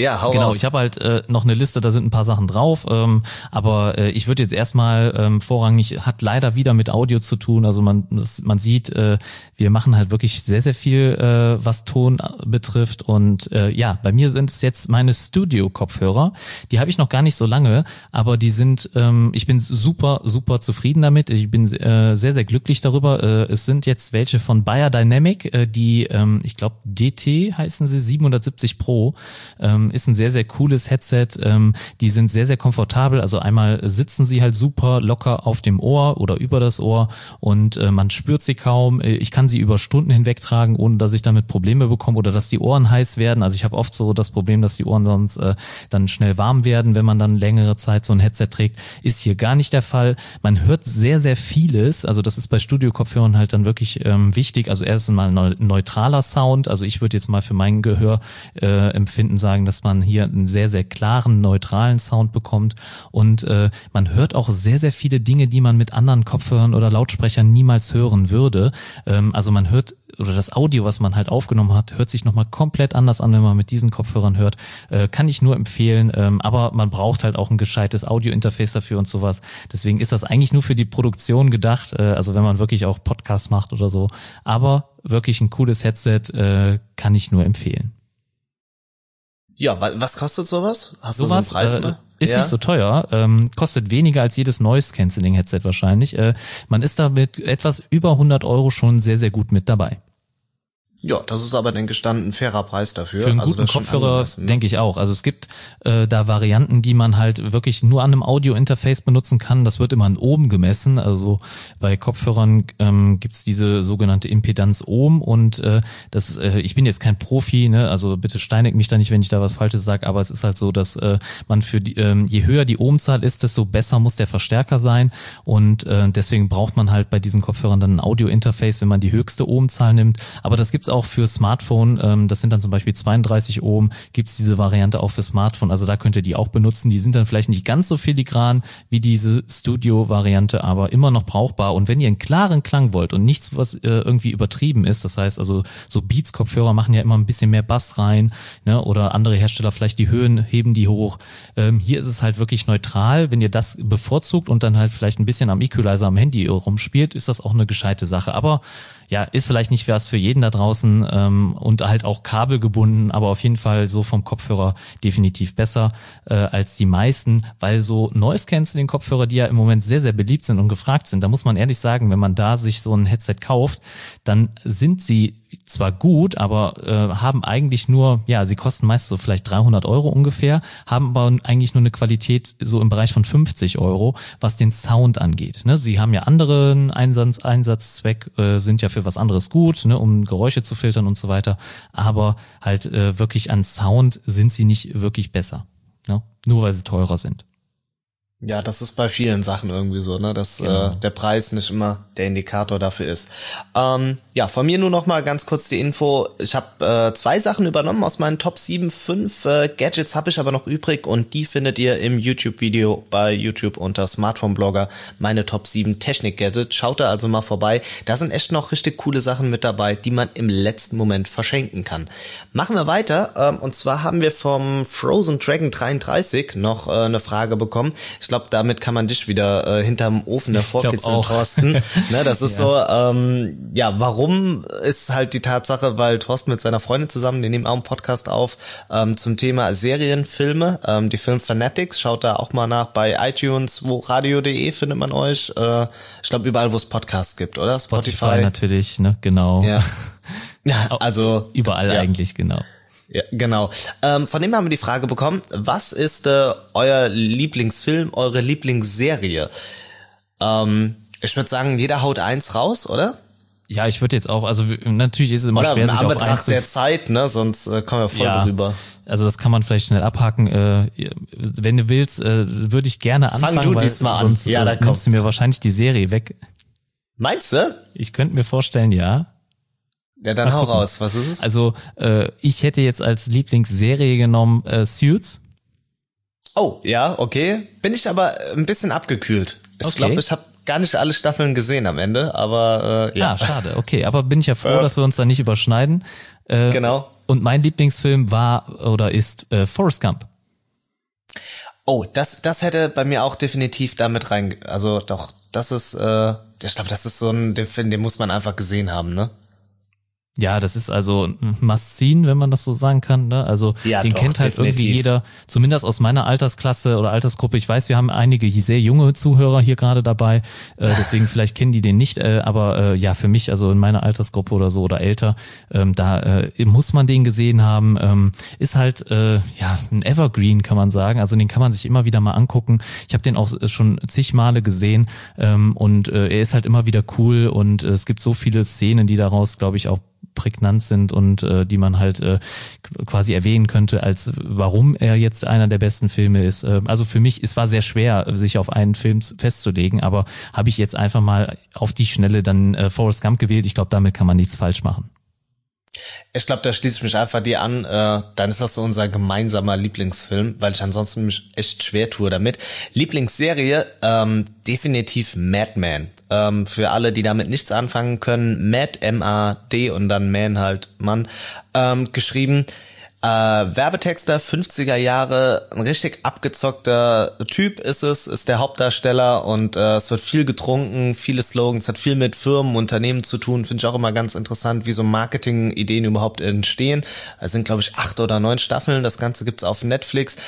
Ja, hau Genau, raus. ich habe halt äh, noch eine Liste, da sind ein paar Sachen drauf, ähm, aber äh, ich würde jetzt erstmal ähm, vorrangig, hat leider wieder mit Audio zu tun, also man, das, man sieht, äh, wir machen halt wirklich sehr, sehr viel, äh, was Ton betrifft und äh, ja, bei mir sind es jetzt meine Studio-Kopfhörer, die habe ich noch gar nicht so lange, aber die sind, ähm, ich bin super, super zufrieden damit, ich bin äh, sehr, sehr glücklich darüber, äh, es sind jetzt welche von Bayer Dynamic, äh, die, ähm, ich glaube DT heißen sie, 770 Pro, ähm, ist ein sehr, sehr cooles Headset. Ähm, die sind sehr, sehr komfortabel. Also einmal sitzen sie halt super locker auf dem Ohr oder über das Ohr und äh, man spürt sie kaum. Äh, ich kann sie über Stunden hinweg tragen, ohne dass ich damit Probleme bekomme oder dass die Ohren heiß werden. Also ich habe oft so das Problem, dass die Ohren sonst äh, dann schnell warm werden, wenn man dann längere Zeit so ein Headset trägt. Ist hier gar nicht der Fall. Man hört sehr, sehr vieles. Also das ist bei Studio-Kopfhörern halt dann wirklich ähm, wichtig. Also erstens mal neutraler Sound. Also ich würde jetzt mal für mein Gehör äh, empfinden sagen, dass man hier einen sehr, sehr klaren, neutralen Sound bekommt und äh, man hört auch sehr, sehr viele Dinge, die man mit anderen Kopfhörern oder Lautsprechern niemals hören würde. Ähm, also man hört oder das Audio, was man halt aufgenommen hat, hört sich nochmal komplett anders an, wenn man mit diesen Kopfhörern hört. Äh, kann ich nur empfehlen, ähm, aber man braucht halt auch ein gescheites Audio-Interface dafür und sowas. Deswegen ist das eigentlich nur für die Produktion gedacht, äh, also wenn man wirklich auch Podcasts macht oder so. Aber wirklich ein cooles Headset äh, kann ich nur empfehlen. Ja, was kostet sowas? Hast sowas, du so einen Preis? Äh, ist ja? nicht so teuer, ähm, kostet weniger als jedes Noise Cancelling Headset wahrscheinlich. Äh, man ist da mit etwas über 100 Euro schon sehr, sehr gut mit dabei. Ja, das ist aber, denke ich, dann ein fairer Preis dafür. Für einen also guten Kopfhörer ne? denke ich auch. Also es gibt äh, da Varianten, die man halt wirklich nur an einem Audio-Interface benutzen kann. Das wird immer an Ohm gemessen. Also bei Kopfhörern ähm, gibt's diese sogenannte Impedanz Ohm und äh, das, äh, ich bin jetzt kein Profi, ne? also bitte steinig mich da nicht, wenn ich da was Falsches sage, aber es ist halt so, dass äh, man für die, ähm, je höher die Ohmzahl ist, desto besser muss der Verstärker sein und äh, deswegen braucht man halt bei diesen Kopfhörern dann ein Audio-Interface, wenn man die höchste Ohmzahl nimmt. Aber das gibt's auch für Smartphone, ähm, das sind dann zum Beispiel 32 Ohm, gibt's diese Variante auch für Smartphone, also da könnt ihr die auch benutzen. Die sind dann vielleicht nicht ganz so filigran wie diese Studio-Variante, aber immer noch brauchbar. Und wenn ihr einen klaren Klang wollt und nichts, was äh, irgendwie übertrieben ist, das heißt also so Beats-Kopfhörer machen ja immer ein bisschen mehr Bass rein, ne? oder andere Hersteller vielleicht die Höhen heben die hoch. Ähm, hier ist es halt wirklich neutral. Wenn ihr das bevorzugt und dann halt vielleicht ein bisschen am Equalizer am Handy rumspielt, ist das auch eine gescheite Sache. Aber ja, ist vielleicht nicht was für jeden da draußen ähm, und halt auch kabelgebunden, aber auf jeden Fall so vom Kopfhörer definitiv besser äh, als die meisten, weil so Noise Canceling Kopfhörer, die ja im Moment sehr, sehr beliebt sind und gefragt sind, da muss man ehrlich sagen, wenn man da sich so ein Headset kauft, dann sind sie zwar gut, aber äh, haben eigentlich nur, ja, sie kosten meist so vielleicht 300 Euro ungefähr, haben aber eigentlich nur eine Qualität so im Bereich von 50 Euro, was den Sound angeht. Ne? Sie haben ja anderen Einsatz, Einsatzzweck, äh, sind ja für was anderes gut, ne? um Geräusche zu filtern und so weiter, aber halt äh, wirklich an Sound sind sie nicht wirklich besser, ne? nur weil sie teurer sind. Ja, das ist bei vielen Sachen irgendwie so, ne, dass genau. äh, der Preis nicht immer der Indikator dafür ist. Ähm, ja, von mir nur noch mal ganz kurz die Info. Ich habe äh, zwei Sachen übernommen aus meinen Top 7, 5 äh, Gadgets habe ich aber noch übrig und die findet ihr im YouTube-Video bei YouTube unter Smartphone-Blogger. Meine Top 7 Technik-Gadgets. Schaut da also mal vorbei. Da sind echt noch richtig coole Sachen mit dabei, die man im letzten Moment verschenken kann. Machen wir weiter. Ähm, und zwar haben wir vom Frozen Dragon 33 noch äh, eine Frage bekommen. Ich glaube, damit kann man dich wieder äh, hinterm Ofen davor kitzeln, Thorsten. ne, das ist ja. so, ähm, ja, warum Warum ist halt die Tatsache, weil Thorsten mit seiner Freundin zusammen, die nehmen auch einen Podcast auf ähm, zum Thema Serienfilme, ähm, die Film Fanatics. Schaut da auch mal nach bei iTunes, wo radio.de findet man euch. Äh, ich glaube überall, wo es Podcasts gibt, oder? Spotify, Spotify natürlich, ne, genau. Ja, ja also überall ja. eigentlich, genau. Ja, genau. Ähm, von dem haben wir die Frage bekommen, was ist äh, euer Lieblingsfilm, eure Lieblingsserie? Ähm, ich würde sagen, jeder haut eins raus, oder? Ja, ich würde jetzt auch, also natürlich ist es immer Oder schwer, sich auf eins der Zeit, ne? Sonst äh, kommen wir voll ja, drüber. Also das kann man vielleicht schnell abhaken. Äh, wenn du willst, äh, würde ich gerne anfangen, Fang du weil diesmal sonst an. Ja, äh, nimmst du mir wahrscheinlich die Serie weg. Meinst du? Ich könnte mir vorstellen, ja. Ja, dann hau raus. Was ist es? Also äh, ich hätte jetzt als Lieblingsserie genommen äh, Suits. Oh, ja, okay. Bin ich aber ein bisschen abgekühlt. Ich okay. glaube, ich habe gar nicht alle Staffeln gesehen am Ende, aber äh, ja. Ah, schade, okay. Aber bin ich ja froh, dass wir uns da nicht überschneiden. Äh, genau. Und mein Lieblingsfilm war oder ist äh, Forrest Gump. Oh, das, das hätte bei mir auch definitiv damit rein. Also doch, das ist, äh, ich glaube, das ist so ein der Film, den muss man einfach gesehen haben, ne? Ja, das ist also ein Must-Seen, wenn man das so sagen kann. Ne? Also ja, den doch, kennt halt definitiv. irgendwie jeder, zumindest aus meiner Altersklasse oder Altersgruppe. Ich weiß, wir haben einige sehr junge Zuhörer hier gerade dabei, äh, deswegen vielleicht kennen die den nicht. Äh, aber äh, ja, für mich, also in meiner Altersgruppe oder so oder älter, ähm, da äh, muss man den gesehen haben. Ähm, ist halt äh, ja ein Evergreen, kann man sagen. Also den kann man sich immer wieder mal angucken. Ich habe den auch schon zig Male gesehen ähm, und äh, er ist halt immer wieder cool und äh, es gibt so viele Szenen, die daraus, glaube ich, auch prägnant sind und äh, die man halt äh, quasi erwähnen könnte, als warum er jetzt einer der besten Filme ist. Äh, also für mich, es war sehr schwer, sich auf einen Film festzulegen, aber habe ich jetzt einfach mal auf die Schnelle dann äh, Forrest Gump gewählt. Ich glaube, damit kann man nichts falsch machen. Ich glaube, da schließe ich mich einfach dir an. Äh, dann ist das so unser gemeinsamer Lieblingsfilm, weil ich ansonsten mich echt schwer tue damit. Lieblingsserie, ähm, definitiv Madman. Ähm, für alle, die damit nichts anfangen können, Mad, M-A-D und dann Man halt Mann, ähm, geschrieben. Äh, Werbetexter, 50er Jahre, ein richtig abgezockter Typ ist es, ist der Hauptdarsteller und äh, es wird viel getrunken, viele Slogans, hat viel mit Firmen, Unternehmen zu tun, finde ich auch immer ganz interessant, wie so Marketing-Ideen überhaupt entstehen. Es sind, glaube ich, acht oder neun Staffeln, das Ganze gibt's auf Netflix.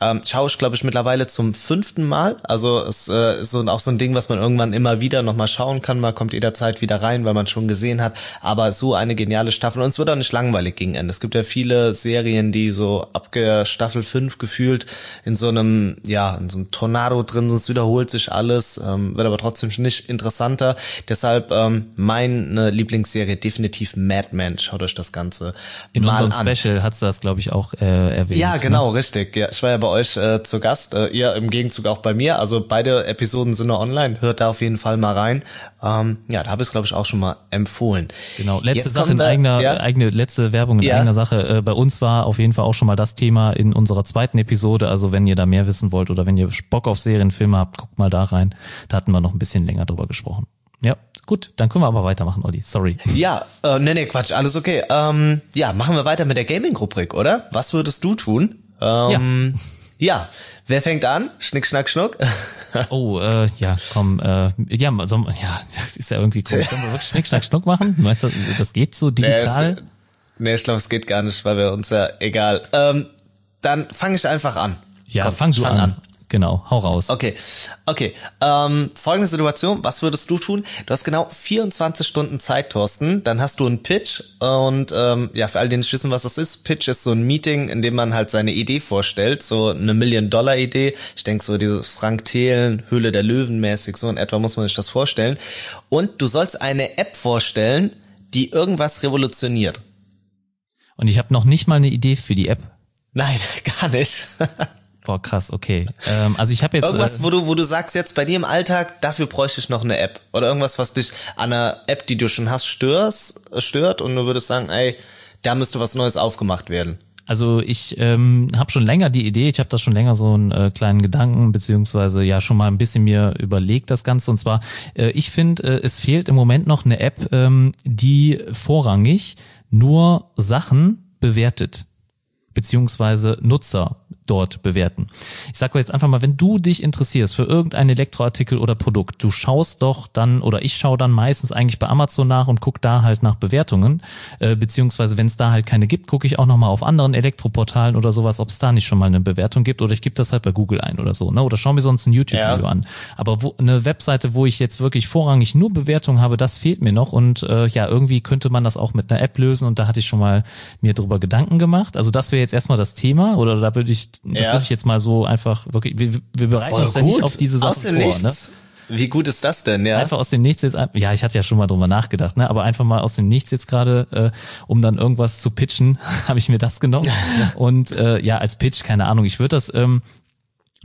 Ähm, schaue ich, glaube ich, mittlerweile zum fünften Mal. Also es äh, ist so, auch so ein Ding, was man irgendwann immer wieder nochmal schauen kann. Man kommt jederzeit wieder rein, weil man schon gesehen hat. Aber so eine geniale Staffel. Und es wird auch nicht langweilig gegen Ende. Es gibt ja viele Serien, Serien, die so ab Staffel 5 gefühlt in so einem, ja, in so einem Tornado drin sind, es wiederholt sich alles, ähm, wird aber trotzdem nicht interessanter. Deshalb ähm, meine Lieblingsserie definitiv Mad Men. Schaut euch das Ganze in mal unserem an. Special hat's das, glaube ich, auch äh, erwähnt. Ja, ne? genau, ne? richtig. Ja, ich war ja bei euch äh, zu Gast, äh, ihr im Gegenzug auch bei mir. Also beide Episoden sind noch online. Hört da auf jeden Fall mal rein. Ähm, ja, da habe ich es, glaube ich, auch schon mal empfohlen. Genau, letzte Jetzt Sache in eigener, ja? eigene, letzte Werbung in ja. eigener Sache. Äh, bei uns war auf jeden Fall auch schon mal das Thema in unserer zweiten Episode. Also wenn ihr da mehr wissen wollt oder wenn ihr Bock auf Serienfilme habt, guckt mal da rein. Da hatten wir noch ein bisschen länger drüber gesprochen. Ja, gut, dann können wir aber weitermachen, Olli. Sorry. Ja, äh, nee, nee, Quatsch, alles okay. Ähm, ja, machen wir weiter mit der Gaming-Rubrik, oder? Was würdest du tun? Ähm, ja. Ja, wer fängt an? Schnick, schnack, schnuck. oh, äh, ja, komm, äh, ja, so, ja, das ist ja irgendwie cool. Können wir wirklich Schnick, schnack, schnuck machen? Meinst du, das geht so digital? Nee, nee ich glaube, es geht gar nicht, weil wir uns ja egal. Ähm, dann fange ich einfach an. Ja, komm, fang du fang an. an. Genau, hau raus. Okay, okay. Ähm, folgende Situation, was würdest du tun? Du hast genau 24 Stunden Zeit, Thorsten. Dann hast du einen Pitch und ähm, ja, für all die nicht wissen, was das ist, Pitch ist so ein Meeting, in dem man halt seine Idee vorstellt, so eine Million-Dollar-Idee. Ich denke so dieses Frank Thelen, Höhle der Löwen mäßig, so in etwa muss man sich das vorstellen. Und du sollst eine App vorstellen, die irgendwas revolutioniert. Und ich habe noch nicht mal eine Idee für die App. Nein, gar nicht. Boah, krass, okay. Ähm, also ich habe jetzt irgendwas, äh, wo du, wo du sagst jetzt bei dir im Alltag, dafür bräuchte ich noch eine App oder irgendwas, was dich an einer App, die du schon hast, störst, stört und du würdest sagen, ey, da müsste was Neues aufgemacht werden. Also ich ähm, habe schon länger die Idee, ich habe da schon länger so einen äh, kleinen Gedanken, beziehungsweise ja schon mal ein bisschen mir überlegt das Ganze. Und zwar, äh, ich finde, äh, es fehlt im Moment noch eine App, ähm, die vorrangig nur Sachen bewertet beziehungsweise Nutzer dort bewerten. Ich sage jetzt einfach mal, wenn du dich interessierst für irgendein Elektroartikel oder Produkt, du schaust doch dann oder ich schaue dann meistens eigentlich bei Amazon nach und guck da halt nach Bewertungen, äh, beziehungsweise wenn es da halt keine gibt, gucke ich auch nochmal auf anderen Elektroportalen oder sowas, ob es da nicht schon mal eine Bewertung gibt oder ich gebe das halt bei Google ein oder so, ne? Oder schau mir sonst ein YouTube-Video ja. an. Aber wo, eine Webseite, wo ich jetzt wirklich vorrangig nur Bewertungen habe, das fehlt mir noch und äh, ja, irgendwie könnte man das auch mit einer App lösen und da hatte ich schon mal mir drüber Gedanken gemacht. Also das wäre jetzt erstmal das Thema oder da würde ich das ja. würde ich jetzt mal so einfach wirklich, wir, wir bereiten Voll uns ja nicht auf diese Sachen vor. Nichts. Ne? Wie gut ist das denn, ja? Einfach aus dem Nichts jetzt, ja, ich hatte ja schon mal drüber nachgedacht, ne? Aber einfach mal aus dem Nichts jetzt gerade, äh, um dann irgendwas zu pitchen, habe ich mir das genommen. Und äh, ja, als Pitch, keine Ahnung, ich würde das ähm,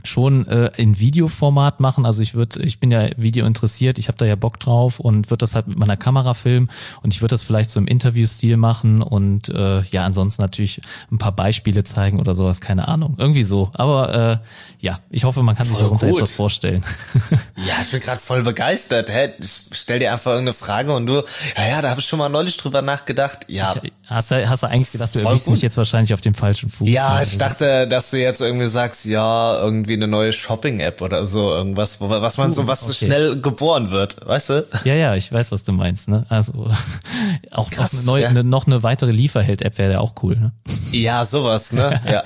schon äh, in Videoformat machen. Also ich würde, ich bin ja Video interessiert, ich habe da ja Bock drauf und würde das halt mit meiner Kamera filmen und ich würde das vielleicht so im Interviewstil machen und äh, ja, ansonsten natürlich ein paar Beispiele zeigen oder sowas, keine Ahnung. Irgendwie so. Aber äh, ja, ich hoffe, man kann voll sich darunter jetzt was vorstellen. ja, ich bin gerade voll begeistert. Hä? Ich stell dir einfach irgendeine Frage und du, ja, ja, da habe ich schon mal neulich drüber nachgedacht. Ja. Ich, hast, du, hast du eigentlich gedacht, du erwischst mich jetzt wahrscheinlich auf dem falschen Fuß? Ja, ich dachte, dass du jetzt irgendwie sagst, ja, irgendwie eine neue Shopping-App oder so, irgendwas, wo, was man so, was okay. so schnell geboren wird, weißt du? Ja, ja, ich weiß, was du meinst, ne? Also auch Krass, noch, eine neue, ja. eine, noch eine weitere Lieferheld-App wäre ja auch cool, ne? Ja, sowas, ne? Ja.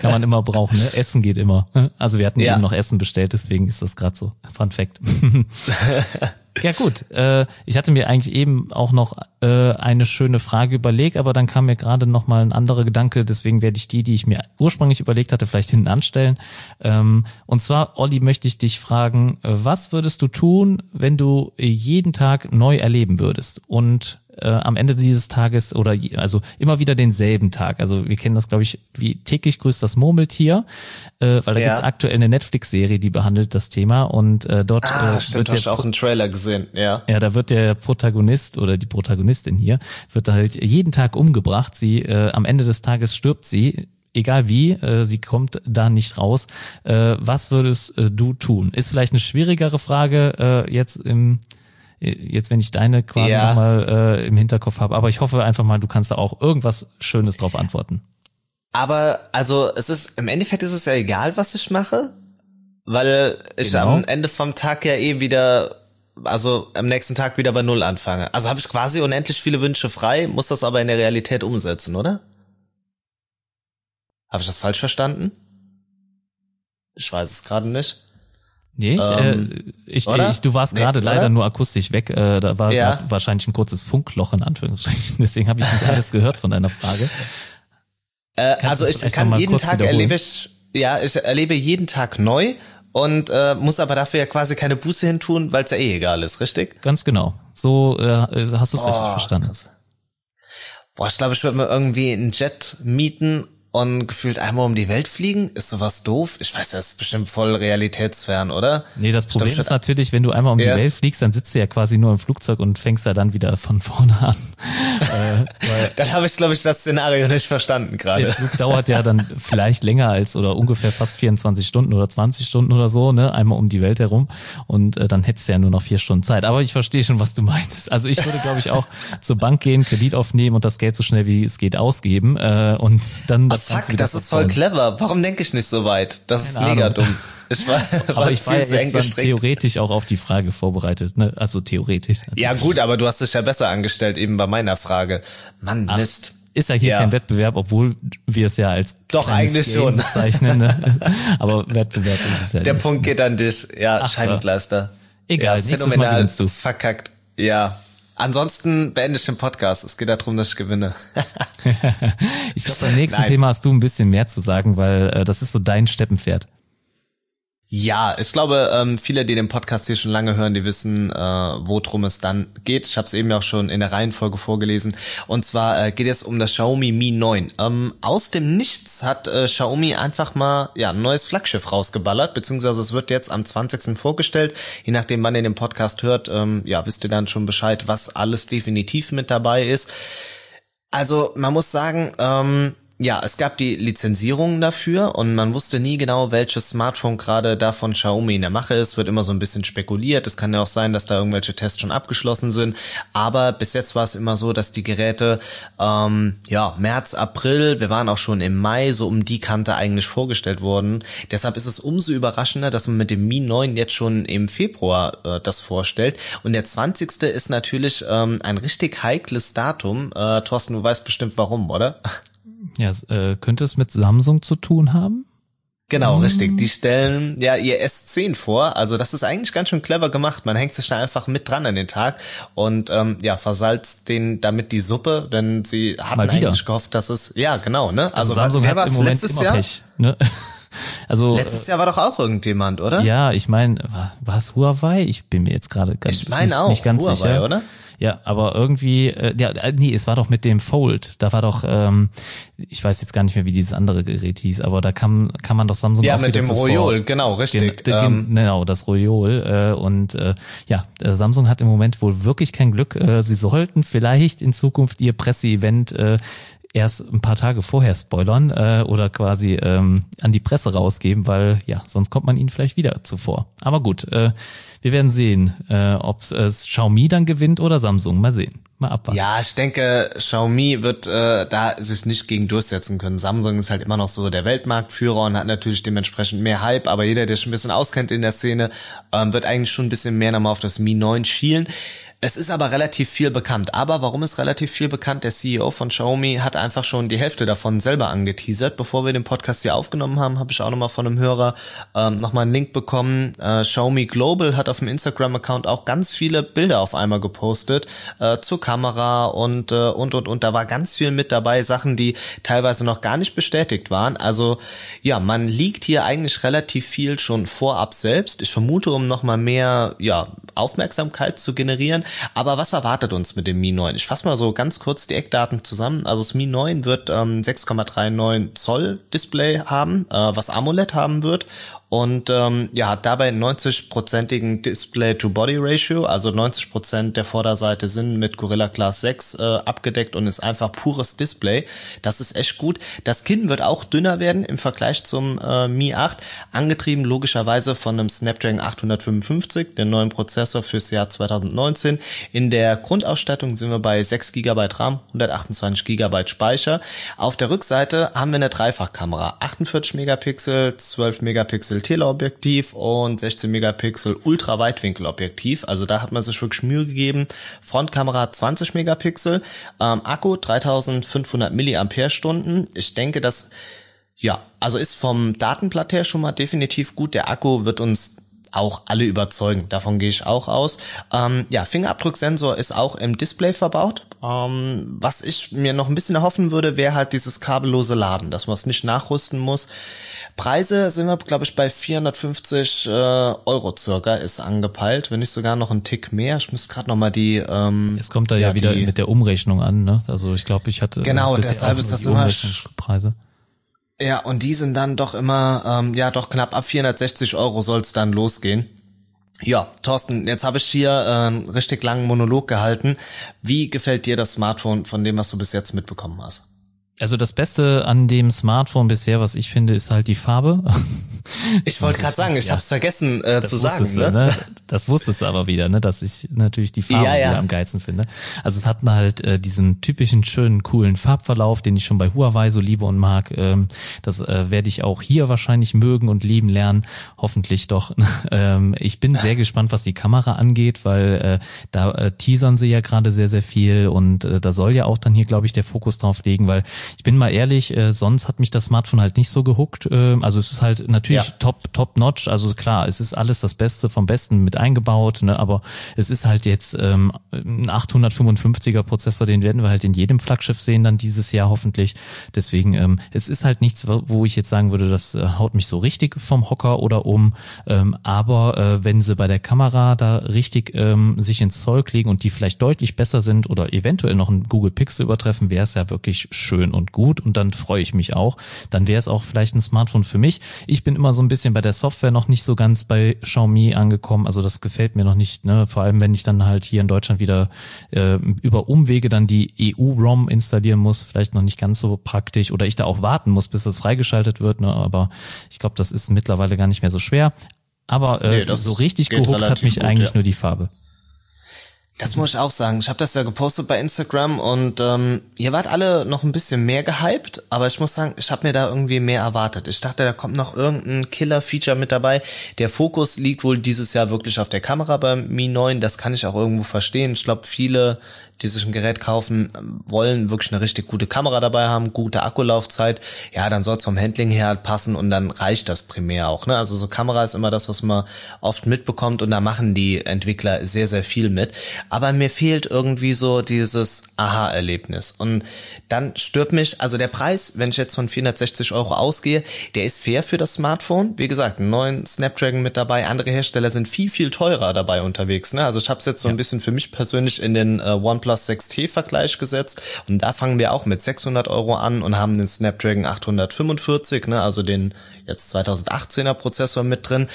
Kann man immer brauchen, ne? Essen geht immer. Also wir hatten ja. eben noch Essen bestellt, deswegen ist das gerade so. Fun Fact. Ja gut, äh, ich hatte mir eigentlich eben auch noch äh, eine schöne Frage überlegt, aber dann kam mir gerade noch mal ein anderer Gedanke, deswegen werde ich die, die ich mir ursprünglich überlegt hatte, vielleicht hinten anstellen. Ähm, und zwar, Olli, möchte ich dich fragen, was würdest du tun, wenn du jeden Tag neu erleben würdest? Und äh, am Ende dieses Tages oder also immer wieder denselben Tag. Also wir kennen das, glaube ich, wie täglich grüßt das Murmeltier, äh, weil da ja. gibt's aktuell eine Netflix-Serie, die behandelt das Thema und äh, dort ah, äh, stimmt, wird der auch einen Trailer gesehen, ja. Ja, da wird der Protagonist oder die Protagonistin hier wird halt jeden Tag umgebracht. Sie äh, am Ende des Tages stirbt sie egal wie, äh, sie kommt da nicht raus. Äh, was würdest äh, du tun? Ist vielleicht eine schwierigere Frage äh, jetzt im jetzt wenn ich deine quasi ja. nochmal äh, im Hinterkopf habe. Aber ich hoffe einfach mal, du kannst da auch irgendwas Schönes drauf antworten. Aber also es ist im Endeffekt ist es ja egal, was ich mache, weil ich genau. am Ende vom Tag ja eh wieder also am nächsten Tag wieder bei Null anfange. Also habe ich quasi unendlich viele Wünsche frei, muss das aber in der Realität umsetzen, oder? Habe ich das falsch verstanden? Ich weiß es gerade nicht. Nee, ich, ähm, äh, ich, ich, du warst gerade nee, leider nur akustisch weg. Äh, da war ja. wahrscheinlich ein kurzes Funkloch in Anführungsstrichen. Deswegen habe ich nicht alles gehört von deiner Frage. Äh, also ich kann jeden Tag erlebe ich, ja, ich erlebe jeden Tag neu und äh, muss aber dafür ja quasi keine Buße hin tun, weil es ja eh egal ist, richtig? Ganz genau. So äh, hast du es oh, richtig verstanden. Krass. Boah, ich glaube, ich würde mir irgendwie einen Jet mieten und gefühlt einmal um die Welt fliegen? Ist sowas doof? Ich weiß, das ist bestimmt voll realitätsfern, oder? Nee, das Problem glaub, ist natürlich, wenn du einmal um ja. die Welt fliegst, dann sitzt du ja quasi nur im Flugzeug und fängst ja dann wieder von vorne an. äh, dann habe ich, glaube ich, das Szenario nicht verstanden gerade. Der Flug dauert ja dann vielleicht länger als oder ungefähr fast 24 Stunden oder 20 Stunden oder so, ne? Einmal um die Welt herum. Und äh, dann hättest du ja nur noch vier Stunden Zeit. Aber ich verstehe schon, was du meinst. Also ich würde, glaube ich, auch zur Bank gehen, Kredit aufnehmen und das Geld so schnell wie es geht ausgeben äh, und dann fuck, das ist voll clever. Warum denke ich nicht so weit? Das Keine ist mega Ahnung. dumm. Ich war, aber war ich war ja jetzt dann theoretisch auch auf die Frage vorbereitet, ne? Also theoretisch. Ja gut, aber du hast dich ja besser angestellt eben bei meiner Frage. Mann, Ach, Mist. Ist ja hier ja. kein Wettbewerb, obwohl wir es ja als doch eigentlich Game schon bezeichnen. Ne? aber Wettbewerb ist es ja Der nicht. Punkt geht an dich. Ja, Ach, Scheibenkleister. Egal, ja, phänomenal. Du. Verkackt. Ja, Ansonsten beende ich den Podcast. Es geht darum, dass ich gewinne. ich glaube, beim nächsten Nein. Thema hast du ein bisschen mehr zu sagen, weil äh, das ist so dein Steppenpferd. Ja, ich glaube, ähm, viele, die den Podcast hier schon lange hören, die wissen, äh, worum es dann geht. Ich habe es eben auch schon in der Reihenfolge vorgelesen. Und zwar äh, geht es um das Xiaomi Mi 9. Ähm, aus dem Nichts hat äh, Xiaomi einfach mal ja ein neues Flaggschiff rausgeballert, beziehungsweise es wird jetzt am 20. vorgestellt. Je nachdem, wann ihr den Podcast hört, ähm, ja, wisst ihr dann schon Bescheid, was alles definitiv mit dabei ist. Also man muss sagen, ähm, ja, es gab die Lizenzierungen dafür und man wusste nie genau, welches Smartphone gerade da von Xiaomi in der Mache ist. Wird immer so ein bisschen spekuliert. Es kann ja auch sein, dass da irgendwelche Tests schon abgeschlossen sind. Aber bis jetzt war es immer so, dass die Geräte ähm, ja März, April, wir waren auch schon im Mai, so um die Kante eigentlich vorgestellt wurden. Deshalb ist es umso überraschender, dass man mit dem Mi 9 jetzt schon im Februar äh, das vorstellt. Und der 20. ist natürlich ähm, ein richtig heikles Datum. Äh, Thorsten, du weißt bestimmt warum, oder? Ja, äh, könnte es mit Samsung zu tun haben? Genau, mhm. richtig. Die stellen ja ihr S10 vor. Also das ist eigentlich ganz schön clever gemacht. Man hängt sich da einfach mit dran an den Tag und ähm, ja, versalzt den damit die Suppe, denn sie hatten eigentlich gehofft, dass es ja genau, ne? Also, also Samsung hat im Moment immer Jahr? Pech, ne? Also letztes Jahr war doch auch irgendjemand, oder? Ja, ich meine, war es Huawei? Ich bin mir jetzt gerade ganz ich mein nicht, auch, nicht ganz Huawei, sicher, oder? Ja, aber irgendwie, äh, ja, äh, nee, es war doch mit dem Fold. Da war doch, ähm, ich weiß jetzt gar nicht mehr, wie dieses andere Gerät hieß, aber da kann, kann man doch Samsung Ja, mit dem zuvor. Royol, genau, richtig. Gen, ähm. Genau, das Royol. Äh, und äh, ja, äh, Samsung hat im Moment wohl wirklich kein Glück. Äh, sie sollten vielleicht in Zukunft ihr Presseevent äh, erst ein paar Tage vorher spoilern äh, oder quasi ähm, an die Presse rausgeben, weil ja, sonst kommt man ihnen vielleicht wieder zuvor. Aber gut, äh, wir werden sehen, äh, ob es äh, Xiaomi dann gewinnt oder Samsung. Mal sehen. Mal abwarten. Ja, ich denke, Xiaomi wird äh, da sich nicht gegen durchsetzen können. Samsung ist halt immer noch so der Weltmarktführer und hat natürlich dementsprechend mehr Hype, aber jeder, der schon ein bisschen auskennt in der Szene, ähm, wird eigentlich schon ein bisschen mehr nochmal auf das Mi 9 schielen. Es ist aber relativ viel bekannt. Aber warum ist relativ viel bekannt? Der CEO von Xiaomi hat einfach schon die Hälfte davon selber angeteasert. Bevor wir den Podcast hier aufgenommen haben, habe ich auch nochmal von einem Hörer ähm, nochmal einen Link bekommen. Äh, Xiaomi Global hat auf dem Instagram-Account auch ganz viele Bilder auf einmal gepostet äh, zur Kamera und, äh, und, und, und. Da war ganz viel mit dabei, Sachen, die teilweise noch gar nicht bestätigt waren. Also ja, man liegt hier eigentlich relativ viel schon vorab selbst. Ich vermute, um nochmal mehr ja, Aufmerksamkeit zu generieren. Aber was erwartet uns mit dem Mi 9? Ich fasse mal so ganz kurz die Eckdaten zusammen. Also das Mi 9 wird ähm, 6,39 Zoll Display haben, äh, was AMOLED haben wird und ähm, ja, hat dabei 90-prozentigen Display-to-Body-Ratio, also 90 Prozent der Vorderseite sind mit Gorilla Glass 6 äh, abgedeckt und ist einfach pures Display. Das ist echt gut. Das Kinn wird auch dünner werden im Vergleich zum äh, Mi 8, angetrieben logischerweise von einem Snapdragon 855, den neuen Prozessor fürs Jahr 2019. In der Grundausstattung sind wir bei 6 GB RAM, 128 GB Speicher. Auf der Rückseite haben wir eine Dreifachkamera, 48 Megapixel, 12 Megapixel Megapixel Teleobjektiv und 16 Megapixel Ultraweitwinkelobjektiv. Also da hat man sich wirklich Mühe gegeben. Frontkamera 20 Megapixel, ähm, Akku 3500 Milliampere-Stunden. Ich denke, das ja, also ist vom Datenblatt her schon mal definitiv gut. Der Akku wird uns auch alle überzeugen. Davon gehe ich auch aus. Ähm, ja, Fingerabdrucksensor ist auch im Display verbaut. Ähm, was ich mir noch ein bisschen erhoffen würde, wäre halt dieses kabellose Laden, dass man es nicht nachrüsten muss. Preise sind wir, glaube ich, bei 450 äh, Euro circa ist angepeilt, wenn nicht sogar noch ein Tick mehr. Ich muss gerade noch mal die. Ähm, es kommt da ja, ja wieder die, mit der Umrechnung an, ne? Also ich glaube, ich hatte genau deshalb ist das immer Preise. Ja, und die sind dann doch immer, ähm, ja, doch knapp ab 460 Euro soll's dann losgehen. Ja, Thorsten, jetzt habe ich hier äh, einen richtig langen Monolog gehalten. Wie gefällt dir das Smartphone von dem, was du bis jetzt mitbekommen hast? Also das Beste an dem Smartphone bisher, was ich finde, ist halt die Farbe. Ich wollte gerade sagen, ich ja, hab's vergessen äh, zu sagen. Ne? ne? Das wusstest du aber wieder, ne? dass ich natürlich die Farbe ja, ja. am geilsten finde. Also es hat halt äh, diesen typischen schönen, coolen Farbverlauf, den ich schon bei Huawei so liebe und mag. Ähm, das äh, werde ich auch hier wahrscheinlich mögen und lieben lernen. Hoffentlich doch. ähm, ich bin sehr gespannt, was die Kamera angeht, weil äh, da äh, teasern sie ja gerade sehr, sehr viel und äh, da soll ja auch dann hier, glaube ich, der Fokus drauf liegen, weil ich bin mal ehrlich, äh, sonst hat mich das Smartphone halt nicht so gehuckt. Äh, also es ist halt natürlich ja. top, top notch. Also klar, es ist alles das Beste vom Besten mit eingebaut, ne? aber es ist halt jetzt ähm, ein 855er Prozessor, den werden wir halt in jedem Flaggschiff sehen dann dieses Jahr hoffentlich. Deswegen, ähm, es ist halt nichts, wo ich jetzt sagen würde, das äh, haut mich so richtig vom Hocker oder um. Ähm, aber äh, wenn sie bei der Kamera da richtig ähm, sich ins Zeug legen und die vielleicht deutlich besser sind oder eventuell noch ein Google Pixel übertreffen, wäre es ja wirklich schön und gut und dann freue ich mich auch. Dann wäre es auch vielleicht ein Smartphone für mich. Ich bin immer so ein bisschen bei der Software noch nicht so ganz bei Xiaomi angekommen. Also das gefällt mir noch nicht, ne? Vor allem, wenn ich dann halt hier in Deutschland wieder äh, über Umwege dann die EU-ROM installieren muss, vielleicht noch nicht ganz so praktisch oder ich da auch warten muss, bis das freigeschaltet wird. Ne? Aber ich glaube, das ist mittlerweile gar nicht mehr so schwer. Aber äh, nee, so richtig gehuckt hat mich gut, eigentlich ja. nur die Farbe. Das muss ich auch sagen. Ich habe das ja gepostet bei Instagram und ähm, ihr wart alle noch ein bisschen mehr gehypt, aber ich muss sagen, ich habe mir da irgendwie mehr erwartet. Ich dachte, da kommt noch irgendein Killer-Feature mit dabei. Der Fokus liegt wohl dieses Jahr wirklich auf der Kamera beim Mi 9. Das kann ich auch irgendwo verstehen. Ich glaube, viele die sich ein Gerät kaufen wollen, wirklich eine richtig gute Kamera dabei haben, gute Akkulaufzeit, ja, dann soll es vom Handling her passen und dann reicht das primär auch. Ne? Also so Kamera ist immer das, was man oft mitbekommt und da machen die Entwickler sehr, sehr viel mit. Aber mir fehlt irgendwie so dieses Aha-Erlebnis. Und dann stört mich, also der Preis, wenn ich jetzt von 460 Euro ausgehe, der ist fair für das Smartphone. Wie gesagt, einen neuen Snapdragon mit dabei. Andere Hersteller sind viel, viel teurer dabei unterwegs. Ne? Also ich habe es jetzt so ein bisschen für mich persönlich in den äh, OnePlus OnePlus 6T Vergleich gesetzt und da fangen wir auch mit 600 Euro an und haben den Snapdragon 845, ne, also den jetzt 2018er Prozessor mit drin.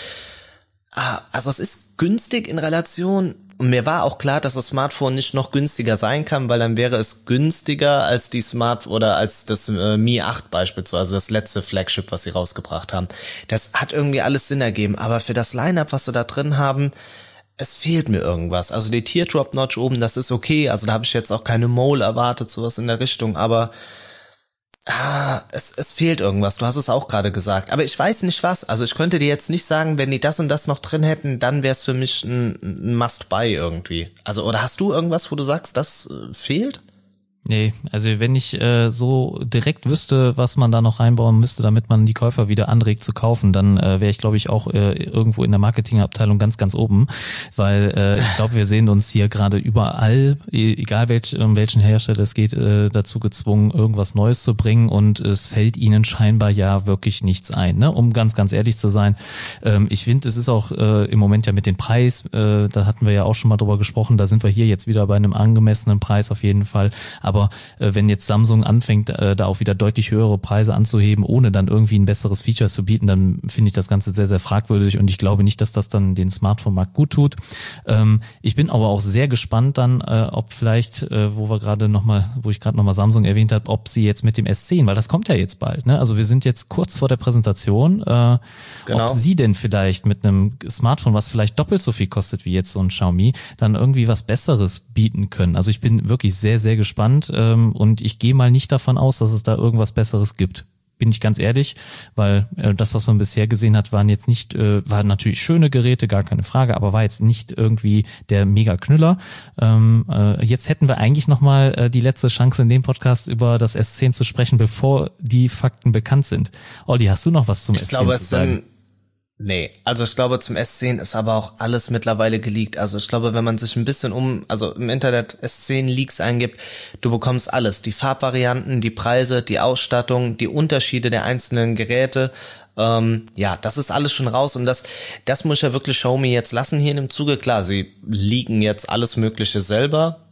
Ah, also es ist günstig in Relation und mir war auch klar, dass das Smartphone nicht noch günstiger sein kann, weil dann wäre es günstiger als die Smart oder als das äh, Mi 8 beispielsweise, das letzte Flagship, was sie rausgebracht haben. Das hat irgendwie alles Sinn ergeben, aber für das Lineup, was sie da drin haben, es fehlt mir irgendwas. Also die Teardrop-Notch oben, das ist okay. Also da habe ich jetzt auch keine Mole erwartet, sowas in der Richtung. Aber ah, es, es fehlt irgendwas. Du hast es auch gerade gesagt. Aber ich weiß nicht was. Also ich könnte dir jetzt nicht sagen, wenn die das und das noch drin hätten, dann wäre es für mich ein, ein Must-Buy irgendwie. Also oder hast du irgendwas, wo du sagst, das äh, fehlt? Nee, also wenn ich äh, so direkt wüsste, was man da noch reinbauen müsste, damit man die Käufer wieder anregt zu kaufen, dann äh, wäre ich, glaube ich, auch äh, irgendwo in der Marketingabteilung ganz, ganz oben. Weil äh, ich glaube, wir sehen uns hier gerade überall, e, egal welch, um welchen Hersteller es geht, äh, dazu gezwungen, irgendwas Neues zu bringen und es fällt ihnen scheinbar ja wirklich nichts ein, ne? um ganz, ganz ehrlich zu sein. Ähm, ich finde, es ist auch äh, im Moment ja mit dem Preis, äh, da hatten wir ja auch schon mal drüber gesprochen, da sind wir hier jetzt wieder bei einem angemessenen Preis auf jeden Fall. Aber aber äh, wenn jetzt Samsung anfängt, äh, da auch wieder deutlich höhere Preise anzuheben, ohne dann irgendwie ein besseres Feature zu bieten, dann finde ich das Ganze sehr, sehr fragwürdig und ich glaube nicht, dass das dann den Smartphone-Markt gut tut. Ähm, ich bin aber auch sehr gespannt dann, äh, ob vielleicht, äh, wo wir gerade nochmal, wo ich gerade nochmal Samsung erwähnt habe, ob sie jetzt mit dem S10, weil das kommt ja jetzt bald, ne? Also wir sind jetzt kurz vor der Präsentation, äh, genau. ob sie denn vielleicht mit einem Smartphone, was vielleicht doppelt so viel kostet wie jetzt so ein Xiaomi, dann irgendwie was Besseres bieten können. Also ich bin wirklich sehr, sehr gespannt ähm, und ich gehe mal nicht davon aus, dass es da irgendwas Besseres gibt. Bin ich ganz ehrlich, weil äh, das, was man bisher gesehen hat, waren jetzt nicht, äh, waren natürlich schöne Geräte, gar keine Frage, aber war jetzt nicht irgendwie der Mega-Knüller. Ähm, äh, jetzt hätten wir eigentlich nochmal äh, die letzte Chance in dem Podcast über das S10 zu sprechen, bevor die Fakten bekannt sind. Olli, hast du noch was zum ich S10 glaube, zu sagen? Nee, also ich glaube, zum S10 ist aber auch alles mittlerweile geleakt. Also ich glaube, wenn man sich ein bisschen um, also im Internet S10 Leaks eingibt, du bekommst alles. Die Farbvarianten, die Preise, die Ausstattung, die Unterschiede der einzelnen Geräte. Ähm, ja, das ist alles schon raus und das, das muss ja wirklich Xiaomi jetzt lassen hier in dem Zuge. Klar, sie liegen jetzt alles Mögliche selber,